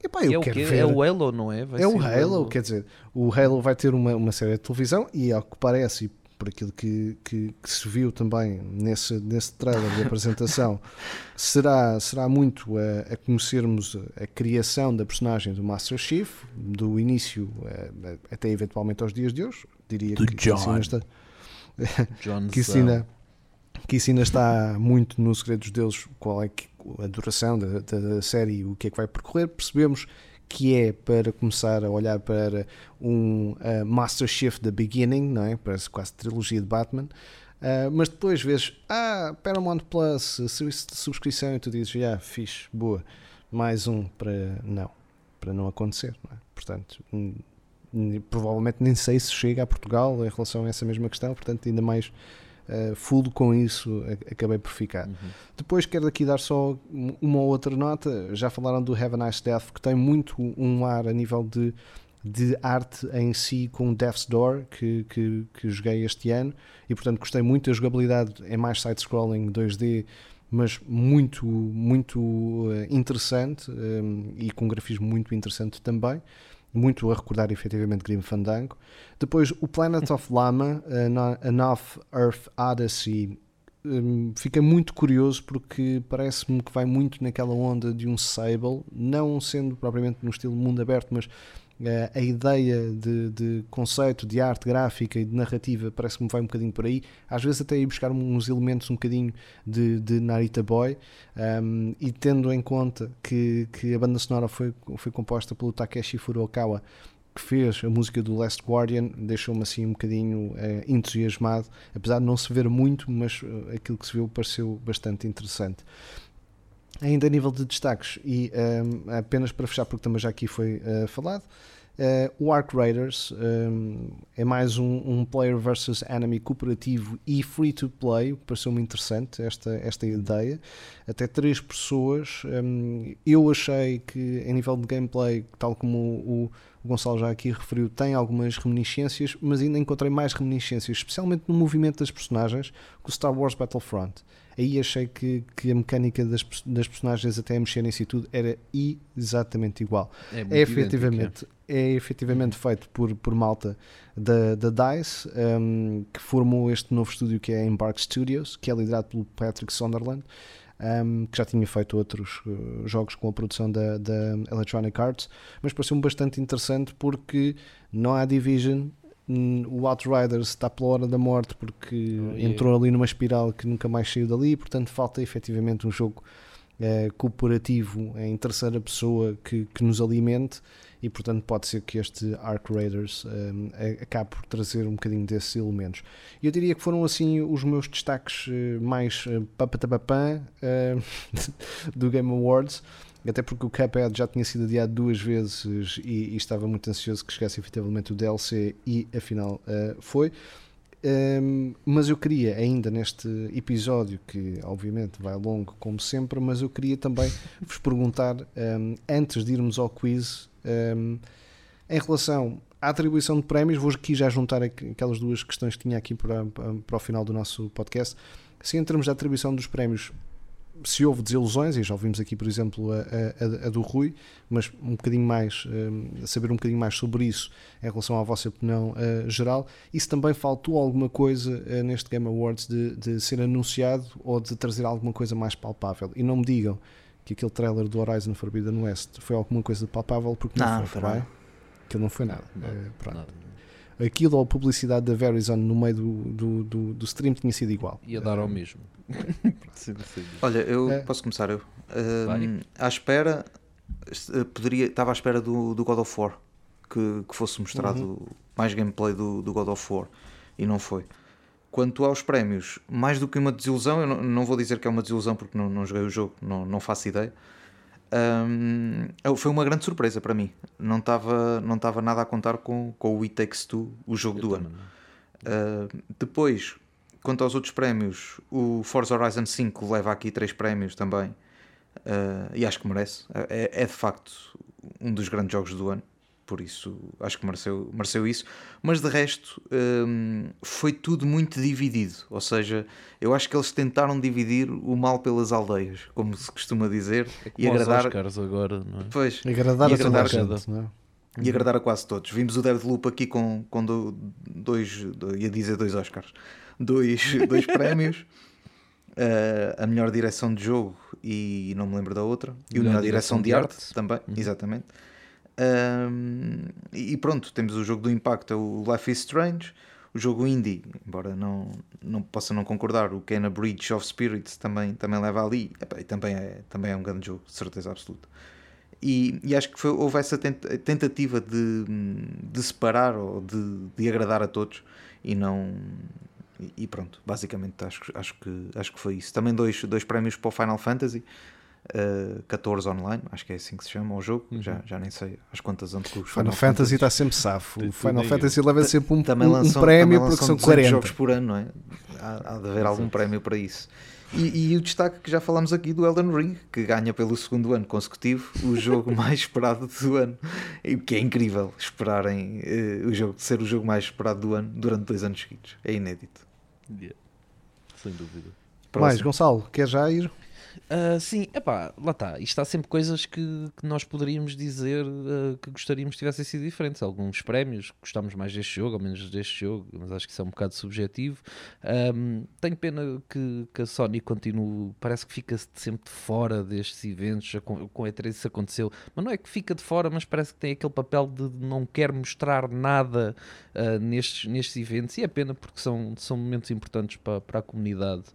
S2: Epá, eu
S4: é,
S2: quero
S4: o
S2: ver.
S4: é o Halo, não é?
S2: Vai é o Halo, Halo, quer dizer, o Halo vai ter uma, uma série de televisão e, ao que parece, por aquilo que, que, que, se viu também nesse, nesse trailer de apresentação, <laughs> será, será muito a, a, conhecermos a criação da personagem do Master Chief, do início a, até eventualmente aos dias de hoje. Diria
S3: do
S2: que,
S3: John.
S2: que que, isso ainda, <laughs> que isso ainda está muito no segredo dos deuses, qual é que, a duração da, da série e o que é que vai percorrer. Percebemos que é para começar a olhar para um uh, Master Chief The Beginning, não é? Parece quase trilogia de Batman. Uh, mas depois vês, ah, Paramount Plus, serviço de subscrição, e tu dizes, já, yeah, fixe, boa, mais um para. Não, para não acontecer, não é? Portanto, provavelmente nem sei se chega a Portugal em relação a essa mesma questão, portanto, ainda mais uh, com isso acabei por ficar. Uhum. Depois quero aqui dar só uma ou outra nota. Já falaram do Have a Nice Death, que tem muito um ar a nível de, de arte em si com Death's Door, que, que, que joguei este ano, e portanto gostei muito. A jogabilidade é mais side-scrolling 2D mas muito, muito uh, interessante um, e com um grafismo muito interessante também muito a recordar efetivamente Grim Fandango. Depois o Planet of Lama, a North Earth Odyssey, um, fica muito curioso porque parece-me que vai muito naquela onda de um Sable, não sendo propriamente no estilo mundo aberto, mas a ideia de, de, conceito, de arte gráfica e de narrativa parece-me vai um bocadinho por aí. Às vezes até ir buscar uns elementos um bocadinho de, de Narita Boy um, e tendo em conta que, que a banda sonora foi, foi composta pelo Takeshi Furukawa que fez a música do Last Guardian deixou-me assim um bocadinho uh, entusiasmado, apesar de não se ver muito, mas uh, aquilo que se viu pareceu bastante interessante. Ainda a nível de destaques, e um, apenas para fechar, porque também já aqui foi uh, falado, uh, o Ark Raiders um, é mais um, um, player versus enemy cooperativo e free to play, o que pareceu-me interessante esta, esta ideia. Até três pessoas. Um, eu achei que, em nível de gameplay, tal como o, o Gonçalo já aqui referiu, tem algumas reminiscências, mas ainda encontrei mais reminiscências, especialmente no movimento das personagens, com o Star Wars Battlefront. Aí achei que, que a mecânica das, das personagens até a mexerem-se e tudo era exatamente igual.
S4: É,
S2: É efetivamente, é efetivamente feito por, por malta da, da DICE, um, que formou este novo estúdio que é a Embark Studios, que é liderado pelo Patrick Sunderland, um, que já tinha feito outros uh, jogos com a produção da, da Electronic Arts, mas pareceu-me bastante interessante porque não há Division. O Outriders está pela hora da morte porque
S4: Oh, yeah.
S2: entrou ali numa espiral que nunca mais saiu dali, portanto falta efetivamente um jogo eh, cooperativo em terceira pessoa que, que nos alimente e portanto pode ser que este Ark Raiders eh, acabe por trazer um bocadinho desses elementos. Eu diria que foram assim os meus destaques eh, mais eh, papatapapã eh, <laughs> do Game Awards. Até porque o Cuphead já tinha sido adiado duas vezes e, e estava muito ansioso que chegasse efetivamente o DLC e afinal eh, foi. Um, mas eu queria ainda neste episódio, que obviamente vai longo como sempre, mas eu queria também <laughs> vos perguntar, um, antes de irmos ao quiz, um, em relação à atribuição de prémios, vou aqui já juntar aqu- aquelas duas questões que tinha aqui para, para o final do nosso podcast. Se em termos de atribuição dos prémios, se houve desilusões, e já ouvimos aqui, por exemplo, a, a- a do Rui, mas um bocadinho mais, um, saber um bocadinho mais sobre isso em relação à vossa opinião uh, geral, e se também faltou alguma coisa uh, neste Game Awards de, de ser anunciado ou de trazer alguma coisa mais palpável. E não me digam que aquele trailer do Horizon Forbidden West foi alguma coisa palpável, porque não,
S6: Não,
S2: foi, tá bem?
S6: nada.
S2: Aquilo não foi nada.
S4: Não,
S2: Uh, pronto.
S4: Nada.
S2: Aquilo ou a publicidade da Verizon no meio do, do, do, do stream tinha sido igual.
S4: Ia dar ao
S2: Uh,
S4: mesmo. <laughs>
S6: Olha, eu
S2: É.
S6: posso começar eu.
S4: Vai.
S6: à espera, eh, poderia, estava à espera do, do God of War que, que fosse mostrado
S2: Uhum.
S6: mais gameplay do, do God of War e não foi. Quanto aos prémios, mais do que uma desilusão, eu não, não vou dizer que é uma desilusão porque não, não joguei o jogo, não, não faço ideia. É- foi uma grande surpresa para mim. Não estava não estava nada a contar com, com o It Takes Two, o jogo
S4: Eu
S6: do ano. Uh, depois, quanto aos outros prémios, o Forza Horizon 5 leva aqui três prémios também. Uh, e acho que merece. É, é de facto um dos grandes jogos do ano. Por isso, acho que mereceu, mereceu isso. Mas de resto, um, foi tudo muito dividido. Ou seja, eu acho que eles tentaram dividir o mal pelas aldeias, como se costuma dizer,
S4: É
S6: e agradar.
S4: Oscars agora, não é?
S6: Pois,
S2: Agradar
S6: E
S2: a toda a
S6: agradar
S2: gente, não é?
S6: e agradar a quase todos. Vimos o Deadloop aqui com, com do- dois, do- ia dizer dois Oscars, dois, <laughs> dois prémios, Eh, a melhor direção de jogo e não me lembro da outra, e a melhor direção, de, arte, também, exatamente. Ahm, e pronto, temos o jogo do impacto, é o Life is Strange, o jogo indie, embora não, não possa não concordar, o Kena Bridge of Spirits também, também leva ali, e também é, também é um grande jogo, de certeza absoluta. E, e acho que foi- houve essa tent- tentativa de, de separar ou de, de agradar a todos e não. E, pronto, basicamente acho, acho, que, acho que foi isso. Também dois, dois prémios para o Final Fantasy, eh, 14 online, acho que é assim que se chama o jogo, já, já nem sei às quantas anos que os
S2: Final Fantasy está sempre safo. O Final. Fantasy leva sempre um,
S6: também
S2: um- um
S6: lançam,
S2: prémio
S6: também
S2: porque
S6: lançam
S2: são
S6: 200
S2: 40.
S6: jogos por ano, não é? Há, há de haver algum prémio para isso. E, e o destaque que já falámos aqui do Elden Ring, que ganha pelo segundo ano consecutivo o <laughs> jogo mais esperado do ano. E que é incrível esperarem eh, o jogo ser o jogo mais esperado do ano durante dois anos seguidos. É inédito.
S4: Yeah. Sem dúvida.
S2: Mais,
S6: Próximo.
S2: Gonçalo, quer já ir?
S4: Ah, sim, epá, lá está. Isto há sempre coisas que, que nós poderíamos dizer ah, que gostaríamos que tivessem sido diferentes. Alguns prémios, gostámos mais deste jogo ou menos deste jogo, mas acho que isso é um bocado subjetivo. Ahm, tenho pena que, que a Sony continue, parece que fica sempre de fora destes eventos. Com, com a E3 isso aconteceu, mas não é que fica de fora, mas parece que tem aquele papel de não quer mostrar nada ah, nestes, nestes eventos. E é pena porque são, são momentos importantes para, para a comunidade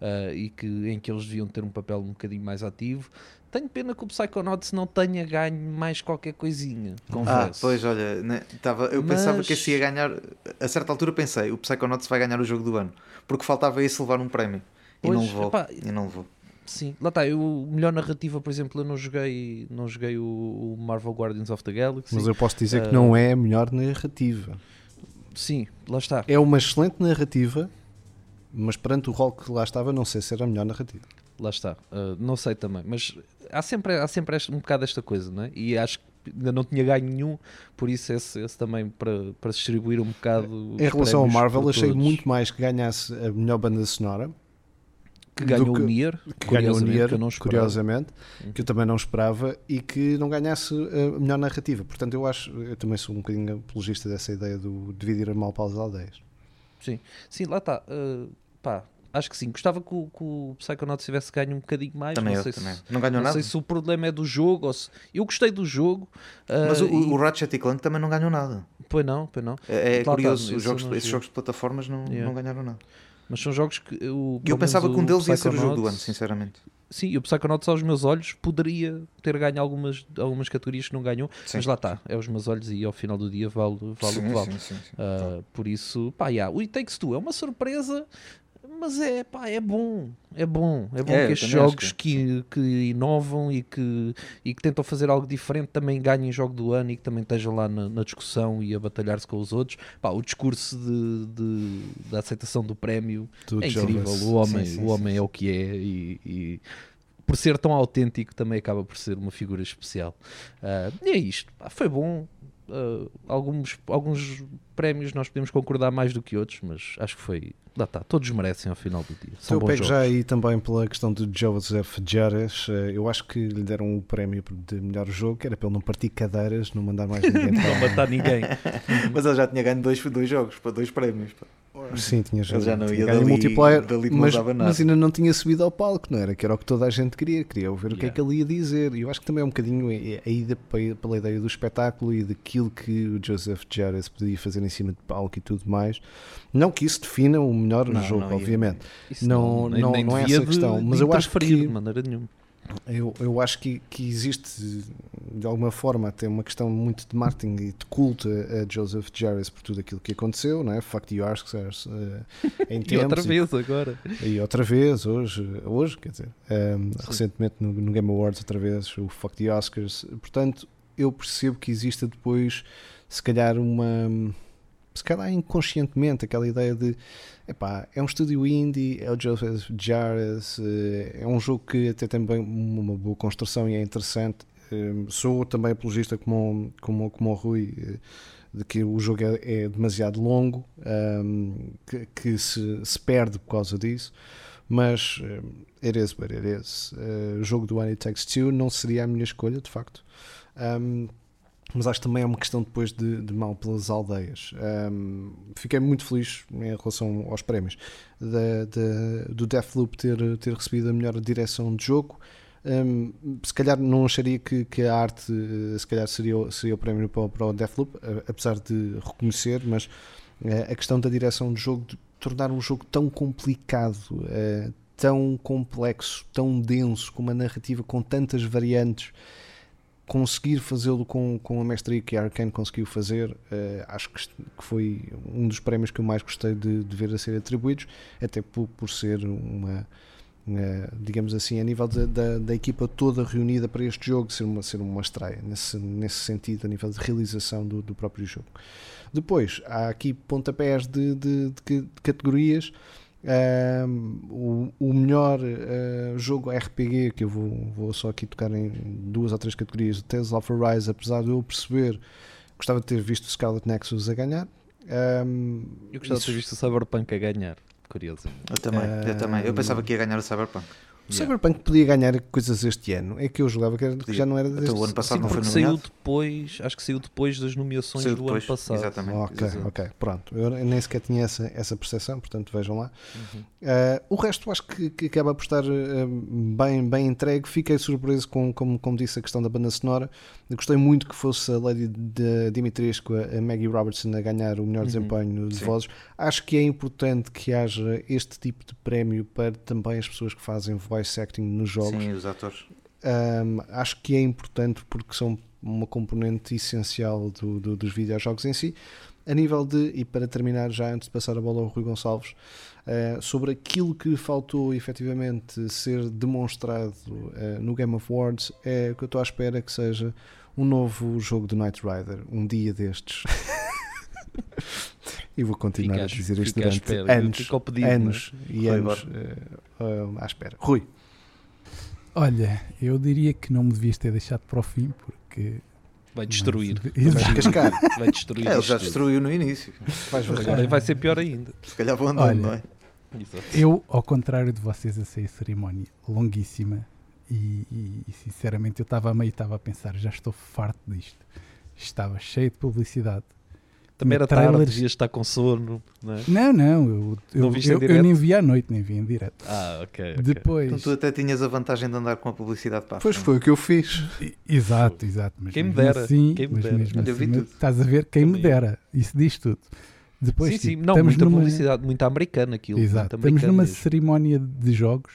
S4: uh, e que, em que eles deviam ter um papel um bocadinho mais ativo. Tenho pena que o Psychonauts não tenha ganho mais qualquer coisinha,
S6: Ah,
S4: confesso.
S6: pois olha, né, tava, eu pensava que
S4: Mas-
S6: esse ia ganhar. A certa altura pensei, o Psychonauts vai ganhar o jogo do ano, porque faltava esse levar um prémio. E
S4: Pois,
S6: não levou.
S4: epá,
S6: E não levou.
S4: Sim, lá está. Eu, melhor narrativa, por exemplo, eu não joguei, não joguei o, o Marvel Guardians of the Galaxy.
S2: Mas eu posso dizer que
S4: Ah.
S2: não é a melhor narrativa.
S4: Sim, lá está.
S2: É uma excelente narrativa, mas perante o rol que lá estava, não sei se era a melhor narrativa.
S4: Lá está. Uh, não sei também, mas há sempre, há sempre este- um bocado esta coisa, não é? E acho que ainda não tinha ganho nenhum, por isso esse, esse também para, para distribuir um bocado.
S2: Em relação ao Marvel, achei
S4: todos.
S2: muito mais que ganhasse a melhor banda sonora,
S4: que ganhou
S2: que-
S4: o Nier,
S2: que ganhou o Nier,
S4: que eu não esperava.
S2: curiosamente,
S4: Uhum.
S2: que eu também não esperava, e que não ganhasse a melhor narrativa. Portanto, eu acho, eu também sou um bocadinho apologista dessa ideia do dividir a mal para as aldeias.
S4: Sim, lá está. uh, pá, acho que sim. Gostava que o, que o Psychonauts tivesse ganho um bocadinho mais.
S6: Também
S4: não
S6: eu,
S4: sei
S6: também.
S4: Se,
S6: Não ganhou
S4: não
S6: nada.
S4: sei se o problema é do jogo ou se. Eu gostei do jogo. uh,
S6: Mas o,
S4: e-
S6: o Ratchet e Clank também não ganhou nada.
S4: Pois não, pois não.
S6: É, é curioso, os jogos,
S4: eu não
S6: esses jogos de plataformas não,
S4: Yeah.
S6: não ganharam nada.
S4: Mas são jogos que. O,
S6: eu pensava que um deles ia ser o jogo do ano, sinceramente.
S4: Sim, e o Psychonauts aos meus olhos poderia ter ganho algumas, algumas categorias que não ganhou,
S6: Sim.
S4: mas lá está, é os meus olhos e ao final do dia vale, vale o que
S6: Sim,
S4: vale.
S6: sim, sim, sim.
S4: Uh, por isso, pá, yeah, o It Takes Two é uma surpresa, mas é, pá, é bom, é bom, é bom
S6: É,
S4: que estes jogos
S6: que-
S4: que, inovam e que, e que tentam fazer algo diferente também ganhem jogo do ano e que também estejam lá na, na discussão e a batalhar-se com os outros. Pá, o discurso de, de- da aceitação do prémio
S2: Do
S4: é incrível, o homem,
S6: Sim, sim,
S4: o homem é o que é e, e por ser tão autêntico também acaba por ser uma figura especial. Ah, e é isto, pá, foi bom. Ah, alguns, alguns prémios nós podemos concordar mais do que outros, mas acho que foi. Lá está, todos merecem ao final do dia. São
S2: eu pego
S4: jogos.
S2: já aí também pela questão de Joseph Jarres. eh, Eu acho que lhe deram o prémio de melhor jogo, que era ele não partir cadeiras, não mandar mais ninguém <laughs>
S4: Não matar ninguém. <laughs>
S6: Mas ele já tinha ganho dois, dois jogos, para dois prémios. pá.
S2: Sim, tinha
S6: Ele já não ia dali-
S2: multiplayer,
S6: dali não
S2: mas, mas ainda não tinha subido ao palco, não era? Que era o que toda a gente queria, queria ouvir o que é
S4: Yeah.
S2: que ele ia dizer. E eu acho que também é um bocadinho a ida pe- pela ideia do espetáculo e daquilo que o Joseph Jarres podia fazer em cima de palco e tudo mais. Não que isso defina o melhor
S6: Não,
S2: jogo,
S6: não ia.
S2: obviamente. Não- não-
S4: nem
S2: não é essa a questão, mas eu acho que-
S4: de maneira nenhuma.
S2: Eu, eu acho que, que existe, de alguma forma, até uma questão muito de marketing e de culto a, a Joseph Jarres por tudo aquilo que aconteceu, não é? Fuck the Oscars uh, em <laughs>
S4: E outra vez agora.
S2: E outra vez, hoje, hoje quer dizer, um, recentemente no, no Game Awards, outra vez, o Fuck the Oscars. Portanto, eu percebo que exista depois, se calhar, uma. Se calhar inconscientemente, aquela ideia de epá, é um estúdio indie, é o Joseph Jarres, eh, é um jogo que até tem bem uma boa construção e é interessante. Um, Sou também apologista como, como, como o Rui. eh, de que o jogo é, é demasiado longo, um, que, que se, se perde por causa disso, mas um, it is what it is. Uh, o jogo do One It Takes Two não seria a minha escolha, de facto. Um, mas acho que também é uma questão depois de, de mal pelas aldeias. Um, fiquei muito feliz em relação aos prémios do Deathloop ter, ter recebido a melhor direção de jogo. Um, se calhar não acharia que, que a arte eh, se calhar seria, seria o prémio para, para o Deathloop, apesar de reconhecer, mas eh, a questão da direção de jogo, de tornar um jogo tão complicado, eh, tão complexo, tão denso, com uma narrativa com tantas variantes, conseguir fazê-lo com, com a mestria que a Arkane conseguiu fazer, eh, acho que, que foi um dos prémios que eu mais gostei de, de ver a ser atribuídos, até por, por ser uma, eh, digamos assim, a nível da, da, da equipa toda reunida para este jogo, ser uma, ser uma estreia, nesse, nesse sentido, a nível de realização do, do próprio jogo. Depois, há aqui pontapés de, de, de de categorias. O, o melhor ah, jogo RPG, que eu vou, vou só aqui tocar em duas ou três categorias, o Tales of Arise, apesar de eu perceber, gostava de ter visto o Scarlet Nexus a ganhar. Ahm,
S4: Eu gostava de ter
S2: isso-
S4: visto o Cyberpunk a ganhar, curioso.
S6: Eu também, eu também. Eu pensava que ia ganhar o Cyberpunk.
S2: O Cyberpunk podia ganhar coisas este ano. É que eu julgava que, era- que já não era deste
S6: o ano passado
S4: Sim,
S6: não foi
S4: saiu
S6: nomeado.
S4: depois, acho que saiu depois das nomeações
S6: Saiu
S4: do
S6: depois,
S4: ano passado.
S6: exatamente.
S2: Ok,
S4: Exato.
S2: ok, pronto. Eu nem sequer tinha essa, essa percepção, portanto vejam lá.
S4: Uhum.
S2: Uh, o resto acho que, que acaba por estar uh, bem, bem entregue. Fiquei surpreso com, como, como disse, a questão da banda sonora. Gostei muito que fosse a Lady Dimitrescu, a Maggie Robertson, a ganhar o melhor
S4: Uhum.
S2: desempenho de
S6: Sim.
S2: vozes. Acho que é importante que haja este tipo de prémio para também as pessoas que fazem voice acting nos jogos.
S6: Sim, os atores.
S2: Um, acho que é importante porque são uma componente essencial do, do- dos videojogos em si. A nível de, e para terminar já antes de passar a bola ao Rui Gonçalves, uh, sobre aquilo que faltou efetivamente ser demonstrado uh, no Game of Awards, é o que eu estou à espera que seja um novo jogo de Knight Rider, um dia destes. <laughs> e vou continuar
S4: Fica
S2: a dizer isto durante
S4: espera.
S2: anos,
S4: pedido,
S2: anos e
S6: Rui,
S2: anos uh, uh, à espera. Rui,
S5: Olha, eu diria que não me devias ter deixado para o fim, porque
S4: Vai destruir.
S5: Mas- Exato.
S2: Cascar. <laughs>
S4: Vai destruir.
S6: É, ele já
S4: tudo.
S6: destruiu no início.
S4: Agora vai ser pior ainda.
S6: Se calhar vou andando,
S5: Olha,
S6: não é?
S4: Exato.
S5: Eu, ao contrário de vocês, achei a cerimónia longuíssima e, e- e, sinceramente eu estava a meio e estava a pensar, já estou farto disto. Estava cheio de publicidade.
S4: Também era
S5: Trailers-
S4: tarde, devias estar com sono. Não, é?
S5: Não, não, eu, eu,
S4: Não
S5: eu, eu nem vi à noite, nem vi em direto.
S4: Ah, ok. ok.
S5: Depois,
S6: Então tu até tinhas a vantagem de andar com a publicidade para a
S2: Pois foi o que eu fiz.
S5: Exato, exato. Mas
S4: Quem me dera,
S5: Assim,
S4: quem me
S5: mas
S4: dera.
S5: mesmo
S6: Olha, eu vi
S5: assim,
S6: tudo.
S5: estás a ver quem me
S4: Também.
S5: dera. Isso diz tudo. Depois,
S4: sim, sim.
S5: tipo,
S4: Não,
S5: estamos
S4: muita
S5: numa,
S4: publicidade, muita americana aquilo.
S5: Exato.
S4: muito
S5: Estamos numa
S4: mesmo.
S5: cerimónia de jogos.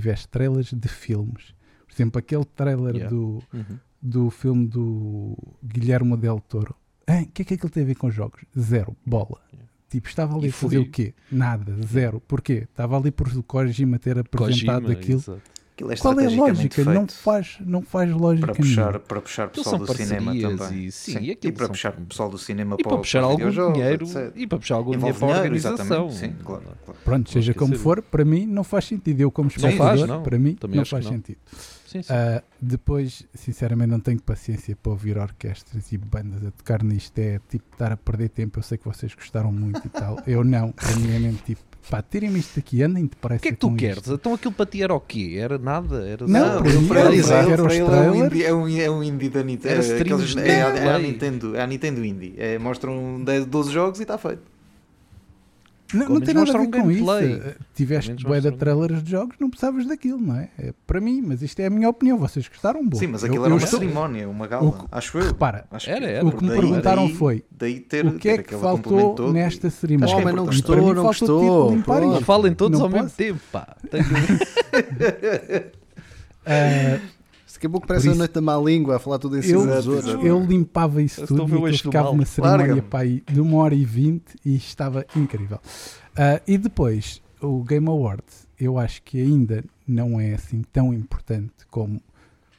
S5: Tiveste trailers de filmes. Por exemplo, aquele trailer
S4: Yeah.
S5: do,
S4: Uhum.
S5: do filme do Guilherme Del Toro. O que é que aquilo tem a ver com jogos? Zero. Bola. Tipo, estava ali
S4: E
S5: a fazer
S4: foi-
S5: o quê? Nada. Zero. Porquê? Estava ali por o Kojima ter apresentado
S4: Kojima,
S5: aquilo.
S4: exato.
S6: Aquilo é
S5: Qual é a lógica?
S6: feito
S5: Não faz, não faz lógica
S6: para puxar,
S5: nenhuma.
S6: para puxar pessoal do cinema também.
S4: e- sim,
S6: e,
S4: e aquilo
S6: para
S4: são-
S6: puxar pessoal do cinema
S4: E
S6: para,
S4: para puxar algum dinheiro
S6: etc.
S4: e para puxar algum dinheiro para a organização.
S6: exatamente. Sim, claro, claro.
S5: Pronto, seja como
S4: esquecer
S5: for, para mim não faz sentido. Eu, como espectador, para mim
S4: Também
S5: não faz
S4: não.
S5: sentido.
S4: Sim, sim.
S5: Ah, depois, sinceramente, não tenho paciência para ouvir orquestras e bandas a tocar nisto. É tipo estar a perder tempo. Eu sei que vocês gostaram muito e tal. Eu não. Genuinamente, tipo, pá, tirem-me isto daqui, andem depressa.
S4: O que é que tu queres?
S5: isto.
S4: Então aquilo para ti era o quê? Era nada? Era
S5: Não,
S4: só-
S5: para era Era os
S6: ele é um indie- é um é um indie da Nintendo.
S4: Era
S6: é é a- é. Nintendo, é a Nintendo Indie. É, mostram 10, 12 jogos e está feito.
S5: Não, não tem nada a ver
S4: um
S5: com isso.
S4: gameplay.
S5: Eh, Tiveste bué de trailers de jogos, não precisavas daquilo, não é? É para mim, mas isto é a minha opinião. Vocês gostaram, boa.
S6: Sim, mas
S5: Eu-
S6: aquilo
S5: eu
S6: era uma
S5: estou-
S6: cerimónia, uma gala.
S5: que-
S6: Acho eu.
S5: Repara,
S6: Acho
S4: Era, era.
S5: O que me
S6: daí-
S5: perguntaram
S6: daí-
S5: foi,
S6: Daí ter,
S5: o que é que faltou
S6: todo.
S5: nesta cerimónia?
S6: Acho que é
S2: Oh, mas não
S6: importante.
S2: gostou,
S5: Para mim
S2: não
S5: faltou,
S2: gostou.
S5: tipo,
S4: falem todos
S5: Não
S4: ao mesmo
S5: posso.
S4: tempo, pá. Tenho-
S5: Ah, <laughs> <laughs>
S2: Daqui a pouco parece a noite da má língua a falar tudo em cima
S5: eu,
S2: dos outros.
S5: eu limpava isso
S4: a
S5: tudo e ficava uma cerimónia aí de uma hora e vinte e estava incrível. Ah, e depois, o Game Awards, eu acho que ainda não é assim tão importante como,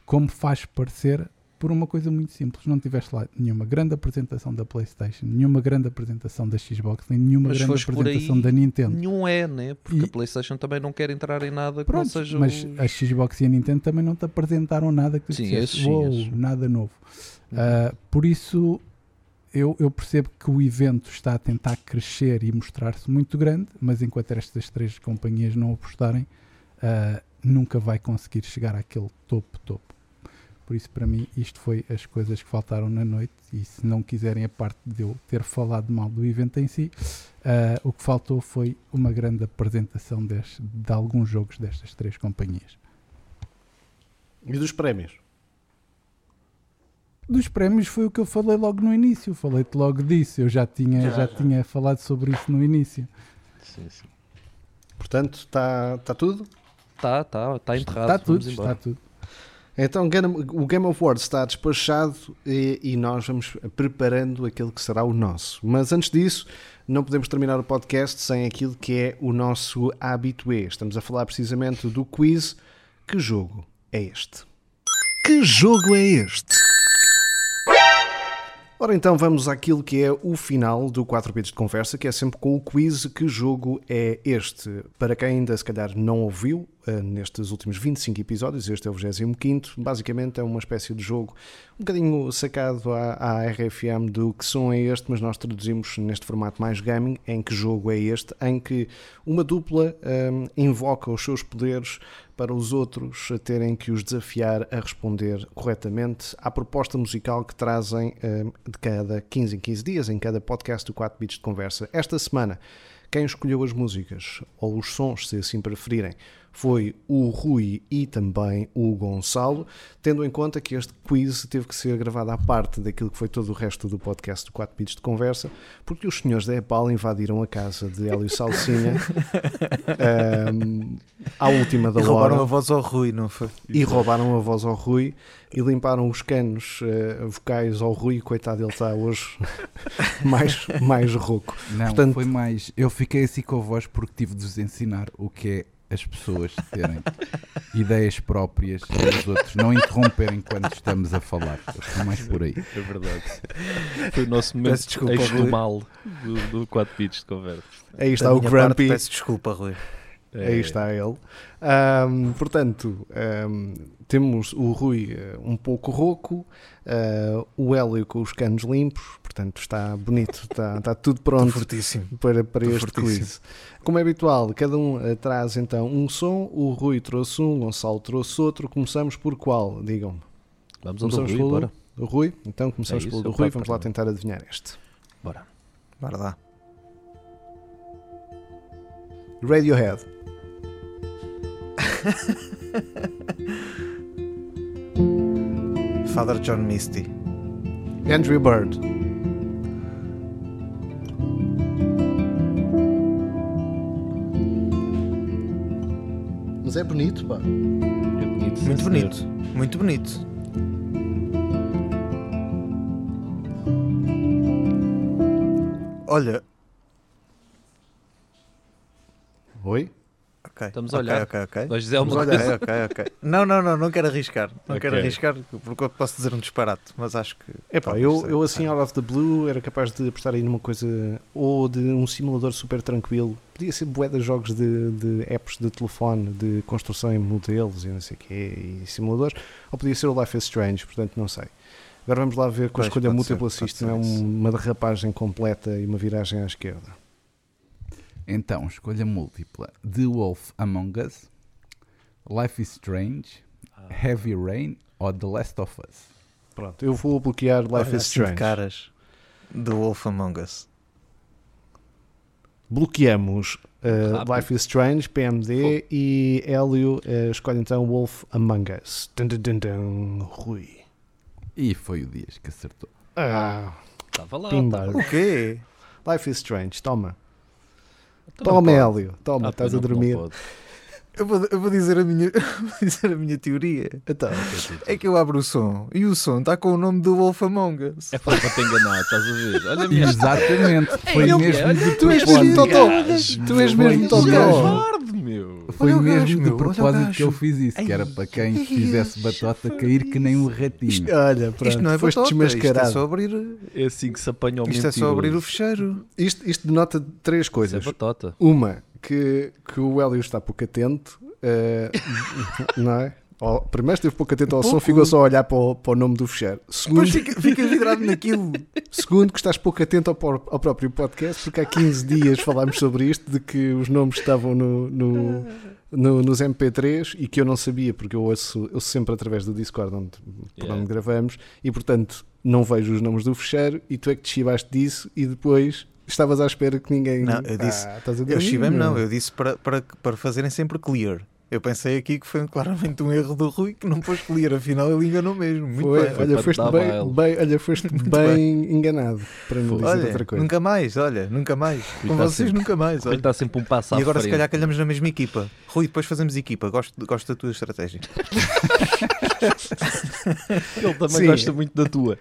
S5: como faz parecer por uma coisa muito simples. Não tiveste lá nenhuma grande apresentação da PlayStation, nenhuma grande apresentação da Xbox, nem nenhuma
S4: Mas
S5: grande apresentação
S4: aí,
S5: da Nintendo.
S4: Nenhum é, né? Porque
S5: E-
S4: a PlayStation também não quer entrar em nada que não
S5: Pronto,
S4: seja.
S5: mas
S4: os-
S5: a Xbox e a Nintendo também não te apresentaram nada que tu
S4: Sim,
S5: disseste,
S4: esses sim,
S5: "Uou,
S4: esses.
S5: nada novo. Ah, por isso, eu, eu percebo que o evento está a tentar crescer e mostrar-se muito grande, mas enquanto estas três companhias não apostarem, ah, nunca vai conseguir chegar àquele topo, topo. Por isso, para mim, isto foi as coisas que faltaram na noite. E se não quiserem a parte de eu ter falado mal do evento em si, ah, o que faltou foi uma grande apresentação des- de alguns jogos destas três companhias.
S2: E dos prémios?
S5: Dos prémios foi o que eu falei logo no início. Falei-te logo disso. Eu já tinha, já,
S6: Já, já.
S5: tinha falado sobre isso no início.
S4: Sim, sim.
S2: Portanto, está tá tudo?
S4: Tá, tá, tá enterrado.
S5: Está tudo, está tudo.
S2: Então o Game of Awards está despachado e, e nós vamos preparando aquele que será o nosso. Mas antes disso, não podemos terminar o podcast sem aquilo que é o nosso habitué. Estamos a falar precisamente do quiz. Que jogo é este? Que jogo é este? Ora então vamos àquilo que é o final do 4 bits de conversa, que é sempre com o quiz que jogo é este. Para quem ainda se calhar não ouviu, nestes últimos 25 episódios, este é o 25º, basicamente é uma espécie de jogo um bocadinho sacado à, à RFM do que som é este, mas nós traduzimos neste formato mais gaming, em que jogo é este, em que uma dupla hum, invoca os seus poderes para os outros terem que os desafiar a responder corretamente à proposta musical que trazem hum, de cada 15 em 15 dias, em cada podcast do 4 Bits de Conversa. Esta semana, quem escolheu as músicas, ou os sons, se assim preferirem, foi o Rui e também o Gonçalo, tendo em conta que este quiz teve que ser gravado à parte daquilo que foi todo o resto do podcast do 4 Bits de Conversa, porque os senhores da Epal invadiram a casa de Hélio Salsinha hum, <laughs> à última da
S6: E roubaram
S2: hora
S6: a voz ao Rui, não foi?
S2: e roubaram a voz ao Rui e limparam os canos eh, vocais ao Rui. Coitado, ele está hoje <laughs> mais, mais rouco.
S7: Não,
S2: Portanto-
S7: foi mais. Eu fiquei assim com a voz porque tive de vos ensinar o que é as pessoas terem ideias próprias e os outros não interromperem quando estamos a falar. Fui mais por aí.
S4: É verdade. Foi o nosso momento
S6: desculpa,
S4: eixo do mal do, do 4 bits de conversa.
S2: Aí está
S6: Da
S2: o
S6: minha parte,
S2: Grumpy.
S6: peço desculpa, Rui.
S2: Aí está ele. Ahm, portanto, ahm, temos o Rui eh, um pouco rouco, eh, o Hélio com os canos limpos, portanto está bonito, está, está tudo pronto
S6: Fortíssimo.
S2: para, para este
S6: fortíssimo.
S2: quiz. Como é habitual, cada um eh, traz então um som, o Rui trouxe um, o Gonçalo trouxe outro. Começamos por qual? Digam-me.
S4: Vamos ao do
S2: Começamos
S4: Rui,
S2: pelo
S4: bora.
S2: do Rui? Então começamos
S4: É isso,
S2: pelo do Rui, vamos lá tentar adivinhar este.
S4: Bora.
S6: Bora lá.
S2: Radiohead. <laughs>
S6: Father John Misty.
S2: Andrew Bird. Mas é bonito, pá.
S4: É bonito,
S6: Muito
S4: senhor.
S6: bonito. Muito bonito. Olha.
S2: Oi?
S6: Ok.
S4: Estamos a
S6: ok,
S4: olhar.
S6: Ok, ok.
S4: Vais dizer alguma
S2: Vamos
S4: coisa?
S6: Ok, ok, ok. Não, não, não, não quero arriscar. Não
S4: Ok.
S6: quero arriscar porque eu posso dizer um disparate, mas acho que.
S2: É pá,
S6: talvez
S2: eu,
S6: seja.
S2: eu assim, out of the blue, era capaz de apostar aí numa coisa ou de um simulador super tranquilo. Podia ser bué de jogos de, de apps de telefone, de construção em modelos e não sei o quê, e simuladores, ou podia ser o Life is Strange, portanto não sei. Agora vamos lá ver com a escolha múltipla se isto não é um- uma derrapagem completa e uma viragem à esquerda.
S7: Então, escolha múltipla: The Wolf Among Us, Life is Strange, Heavy Rain ou The Last of Us.
S2: Pronto, eu vou bloquear Life
S6: Olha,
S2: is
S6: assim
S2: Strange.
S6: caras do Wolf Among Us.
S2: Bloqueamos uh. Life is Strange, PMD e Hélio uh, escolhe então Wolf Among Us. Dun, dun, dun, dun. Rui.
S7: E foi o Dias que acertou.
S2: Ah,
S4: Estava lá. Estava-
S6: O quê?
S2: Life is Strange, toma. Toma. Hélio. Toma,
S4: Ah,
S2: estás a dormir.
S6: Eu vou, eu vou dizer, a minha, <laughs> vou dizer a minha teoria.
S2: Então,
S6: É que eu abro o som e o som está com o nome do Wolf Among Us.
S4: É para para te enganar, estás a ver? Olha
S7: Exatamente, foi
S4: Ele-
S7: mesmo
S4: olha,
S7: de
S2: tu és
S7: propósito.
S2: mesmo totó. Tu és mesmo
S7: Foi
S2: totó.
S7: Foi
S6: Olha o
S7: mesmo
S6: gajo,
S7: de
S6: meu,
S7: propósito que eu fiz isso, que era para quem fizesse batota cair que nem um ratinho.
S2: isto, olha, pronto,
S6: Isto não é
S2: foste
S6: batota, isto é
S2: desmascarado.
S6: só abrir,
S4: É assim que se apanha o
S6: isto é só abrir o
S4: mentiroso.
S6: fecheiro.
S2: Isto, isto denota três
S4: Isso é
S2: coisas.
S4: batota.
S2: Uma, que, que o Hélio está pouco atento, eh, <laughs> não é? Ó, primeiro esteve pouco atento ao som,
S6: Pouco.
S2: ficou só a olhar para o, para o nome do fecheiro. Segundo,
S6: fica, fica vidrado naquilo. <laughs>
S2: segundo, que estás pouco atento ao, ao próprio podcast, porque há 15 dias falámos sobre isto, de que os nomes estavam no, no- no- nos MP3 e que eu não sabia, porque eu ouço, eu ouço sempre através do Discord onde, por
S4: Yeah.
S2: onde gravamos, e portanto não vejo os nomes do fecheiro, e tu é que te chivaste disso, e depois estavas à espera que ninguém...
S6: Não, eu disse-
S2: Ah,
S6: Eu chivei-me, não, eu disse para, para, para fazerem sempre clear. Eu pensei aqui que foi claramente um erro do Rui que não pôs clear, afinal ele enganou mesmo. Muito
S2: Foi,
S6: bem.
S4: Foi
S2: olha, foste bem, bem- olha, foste bem enganado, para não dizer
S6: Olha,
S2: outra coisa.
S6: nunca mais, olha, nunca mais. Com vocês
S4: sempre-
S6: nunca mais.
S4: Ele
S6: Olha.
S4: está sempre um passo
S6: E agora se calhar calhamos na mesma equipa. Rui, depois fazemos equipa. Gosto, gosto da tua estratégia. <laughs>
S4: Ele também
S2: Sim.
S4: gosta muito da tua.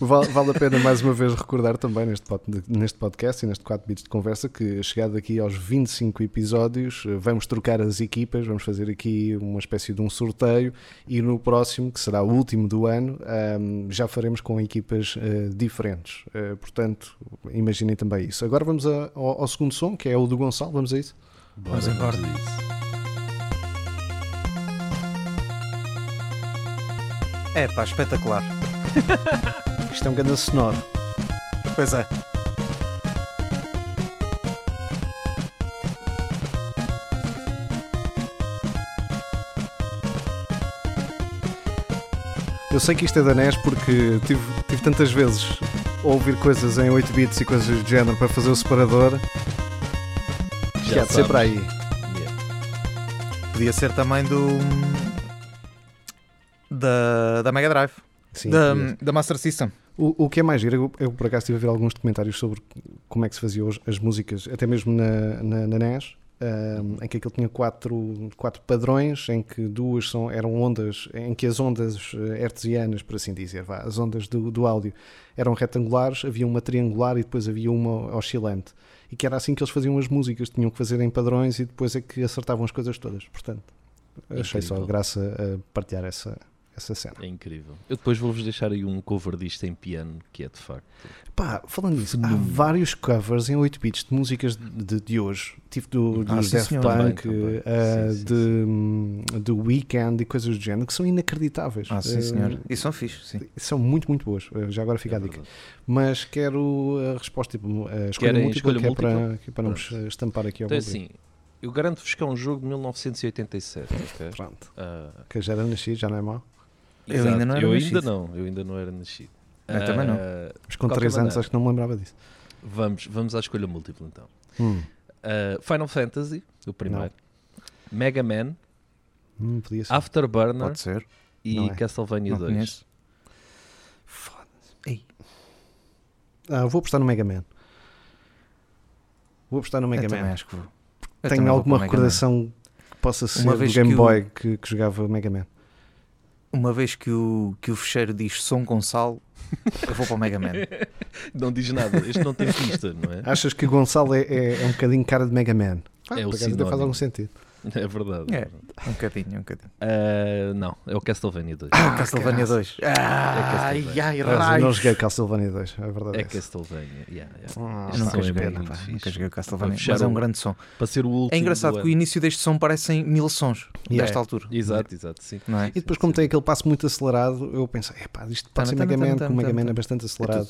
S2: Vale, vale a pena mais uma vez recordar também neste, pod- neste podcast e neste 4 bits de conversa que chegado aqui aos 25 episódios vamos trocar as equipas, vamos fazer aqui uma espécie de um sorteio e no próximo, que será o último do ano, ahm, já faremos com equipas eh, diferentes. Eh, portanto, imaginem também isso. Agora vamos a- ao, ao segundo som, que é o do Gonçalo, vamos a isso?
S6: Vamos embora. É pá, espetacular. <laughs>
S2: Isto é um grande sonoro.
S6: Pois é.
S2: Eu sei que isto é da NES porque tive, tive tantas vezes a ouvir coisas em 8 bits e coisas do género para fazer o separador que há de ser
S4: sabes.
S2: para aí.
S4: Yeah.
S6: Podia ser também do. Da, da Mega Drive.
S2: Sim,
S6: da,
S2: podia.
S6: da Master System.
S2: o, o que é mais giro, eu, eu por acaso estive a ver alguns documentários sobre como é que se faziam as, as músicas, até mesmo na, na, na NES, ahm, em que aquilo tinha quatro, quatro padrões, em que duas são, eram ondas, em que as ondas eh, hertzianas, por assim dizer, vá, as ondas do, do áudio eram retangulares, havia uma triangular e depois havia uma oscilante. E que era assim que eles faziam as músicas, tinham que fazer em padrões e depois é que acertavam as coisas todas. Portanto, achei só
S4: Incrível.
S2: graça a partilhar essa, essa cena.
S4: É incrível. Eu depois vou-vos deixar aí um cover disto em piano, que é de facto.
S2: Pá, falando nisso, há vários covers em 8 bits de músicas de, de- hoje, tipo do,
S6: Ah,
S2: dos Daft. Punk,
S4: Também, também. Sim, sim,
S2: de, hum, do Weekend e coisas do género, que são inacreditáveis.
S6: Ah, sim,
S2: Eh,
S6: senhor. E são fixe, sim.
S2: São muito, muito boas. Já agora fica
S4: É
S2: a dica.
S4: verdade.
S2: Mas quero a resposta, tipo, a escolha
S4: Querem
S2: múltipla,
S4: escolha
S2: que é para,
S4: múltipla?
S2: é para não estampar aqui ao
S4: Então é assim, eu garanto-vos que é um jogo de 1987, ok?
S2: Pronto.
S4: Ah,
S2: Que já era nascido, já não é mau.
S6: Eu
S4: exato.
S6: ainda não era
S4: Eu ainda
S6: nascido.
S4: não, eu ainda não era nascido.
S6: Eu também não.
S4: Ah,
S2: Mas com
S4: qualquer
S2: 3 anos
S4: maneira.
S2: acho que não me lembrava disso.
S4: Vamos, vamos à escolha múltipla então.
S2: Hum,
S4: Ah, Final Fantasy, o primeiro. Mega Man,
S2: hum, podia ser.
S4: Afterburner
S6: Pode ser.
S4: e
S2: Não é.
S4: Castlevania
S6: Não
S4: 2.
S6: conheço.
S2: Ah, vou apostar no Mega Man. Vou apostar no Mega
S6: eu também
S2: Man.
S6: acho que vou. Eu
S2: Tenho
S6: vou
S2: alguma
S6: para o Mega Man.
S2: recordação que possa ser
S6: Uma
S2: do
S6: vez
S2: Game
S6: que o-
S2: Boy que, que jogava Mega Man.
S6: Uma vez que o, que o fecheiro diz com sal, eu vou para o Mega Man. <laughs>
S4: Não diz nada, este não tem pista, não é?
S2: Achas que Gonçalo é, é, é um bocadinho cara de Mega Man? Ah,
S4: É o
S2: faz algum sentido. <laughs>
S4: É verdade.
S6: É. Um bocadinho, um bocadinho.
S4: Ah, não, é o Castlevania 2.
S6: Ah, Castlevania 2.
S4: É
S6: Ai,
S4: Castlevania.
S6: ai,
S2: Mas eu não
S6: raios.
S2: joguei Castlevania 2, é verdade.
S4: É
S2: essa.
S4: Castlevania. Yeah, yeah.
S2: Ah,
S6: Eu nunca
S4: é
S6: joguei,
S4: muito
S6: pá, nunca joguei o Castlevania, mas é um grande som.
S4: Para ser o último.
S6: É engraçado
S4: do
S6: que o início deste som parecem mil sons
S2: Yeah.
S6: desta altura.
S4: Exato, exato, sim.
S6: Não é?
S2: E depois, como tem aquele passo muito acelerado, eu pensei, epá, isto pode ser Mega Man, o Mega Man é bastante acelerado.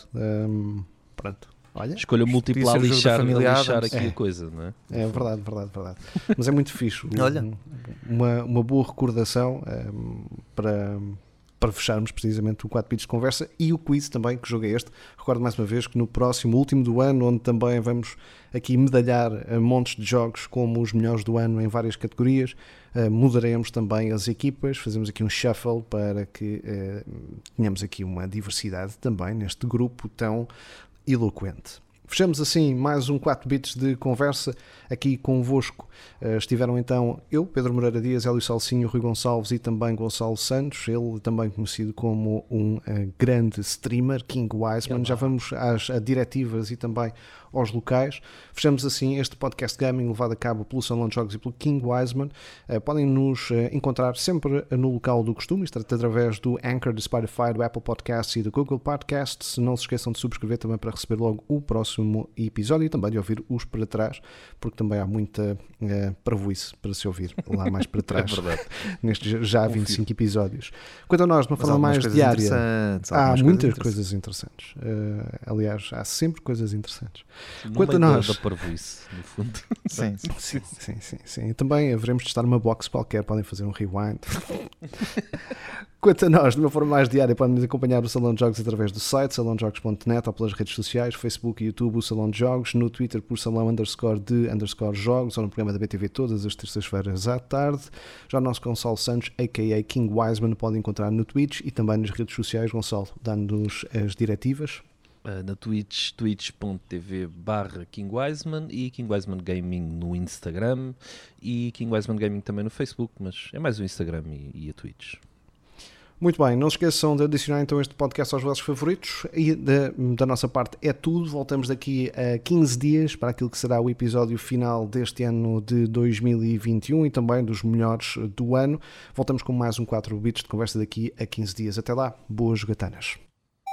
S2: Pronto. Olha,
S4: Escolha múltipla a lixar, a
S6: família
S4: lixar aqui
S2: É.
S4: a coisa, não é?
S2: é verdade, verdade, verdade. Mas é muito fixe.
S6: Olha.
S2: Uma, uma boa recordação hum, para, para fecharmos precisamente o 4 bits de conversa e o quiz também, que jogo é este. Recordo mais uma vez que no próximo, último do ano, onde também vamos aqui medalhar eh, montes de jogos como os melhores do ano em várias categorias, eh, mudaremos também as equipas, fazemos aqui um shuffle para que eh, tenhamos aqui uma diversidade também neste grupo tão eloquente. Fechamos assim mais um 4 bits de conversa aqui convosco. Eh, estiveram então eu, Pedro Moreira Dias, Hélio Salsinho, Rui Gonçalves e também Gonçalo Santos, ele também conhecido como um eh, grande streamer, King Wiseman. Já vamos às diretivas e também aos locais. Fechamos assim este podcast gaming levado a cabo pelo Salão de Jogos e pelo King Wiseman. Eh, podem nos encontrar sempre no local do costume, isto através do Anchor, do Spotify, do Apple Podcasts e do Google Podcasts. Não se esqueçam de subscrever também para receber logo o próximo episódio e também de ouvir os para trás, porque também há muita eh, parvoíce para se ouvir lá mais para <laughs>
S4: É
S2: trás,
S4: verdade.
S2: nestes já 25 episódios. Quanto a nós, de uma forma mais
S6: coisas
S2: diária, há
S6: algumas
S2: muitas
S6: interessantes.
S2: coisas interessantes. Eh, aliás, há sempre coisas interessantes.
S4: No
S2: Quanto a nós-
S4: Da parvoíce, no fundo. <laughs>
S6: Sim, sim. <laughs>
S2: Sim, sim, sim, sim. E também haveremos de estar numa box qualquer, podem fazer um rewind. Quanto a nós, de uma forma mais diária, podem nos acompanhar o Salão de Jogos através do site salãojogos.net ou pelas redes sociais, Facebook e YouTube, o Salão de Jogos, no Twitter por salão underscore de underscore jogos ou no programa da BTV todas as terças-feiras à tarde. Já o nosso Gonçalo Santos, a.k.a. King Wiseman, podem encontrar no Twitch e também nas redes sociais. Gonçalo, dando-nos as diretivas.
S4: Ah, na Twitch, twitch.tv barra King Wiseman e King Wiseman Gaming no Instagram e King Wiseman Gaming também no Facebook, mas é mais o Instagram e, e a Twitch.
S2: Muito bem, não se esqueçam de adicionar então este podcast aos vossos favoritos e da, nossa parte é tudo. Voltamos daqui a 15 dias para aquilo que será o episódio final deste ano de 2021 e também dos melhores do ano. Voltamos com mais um 4 bits de conversa daqui a 15 dias. Até lá, boas jogatanas.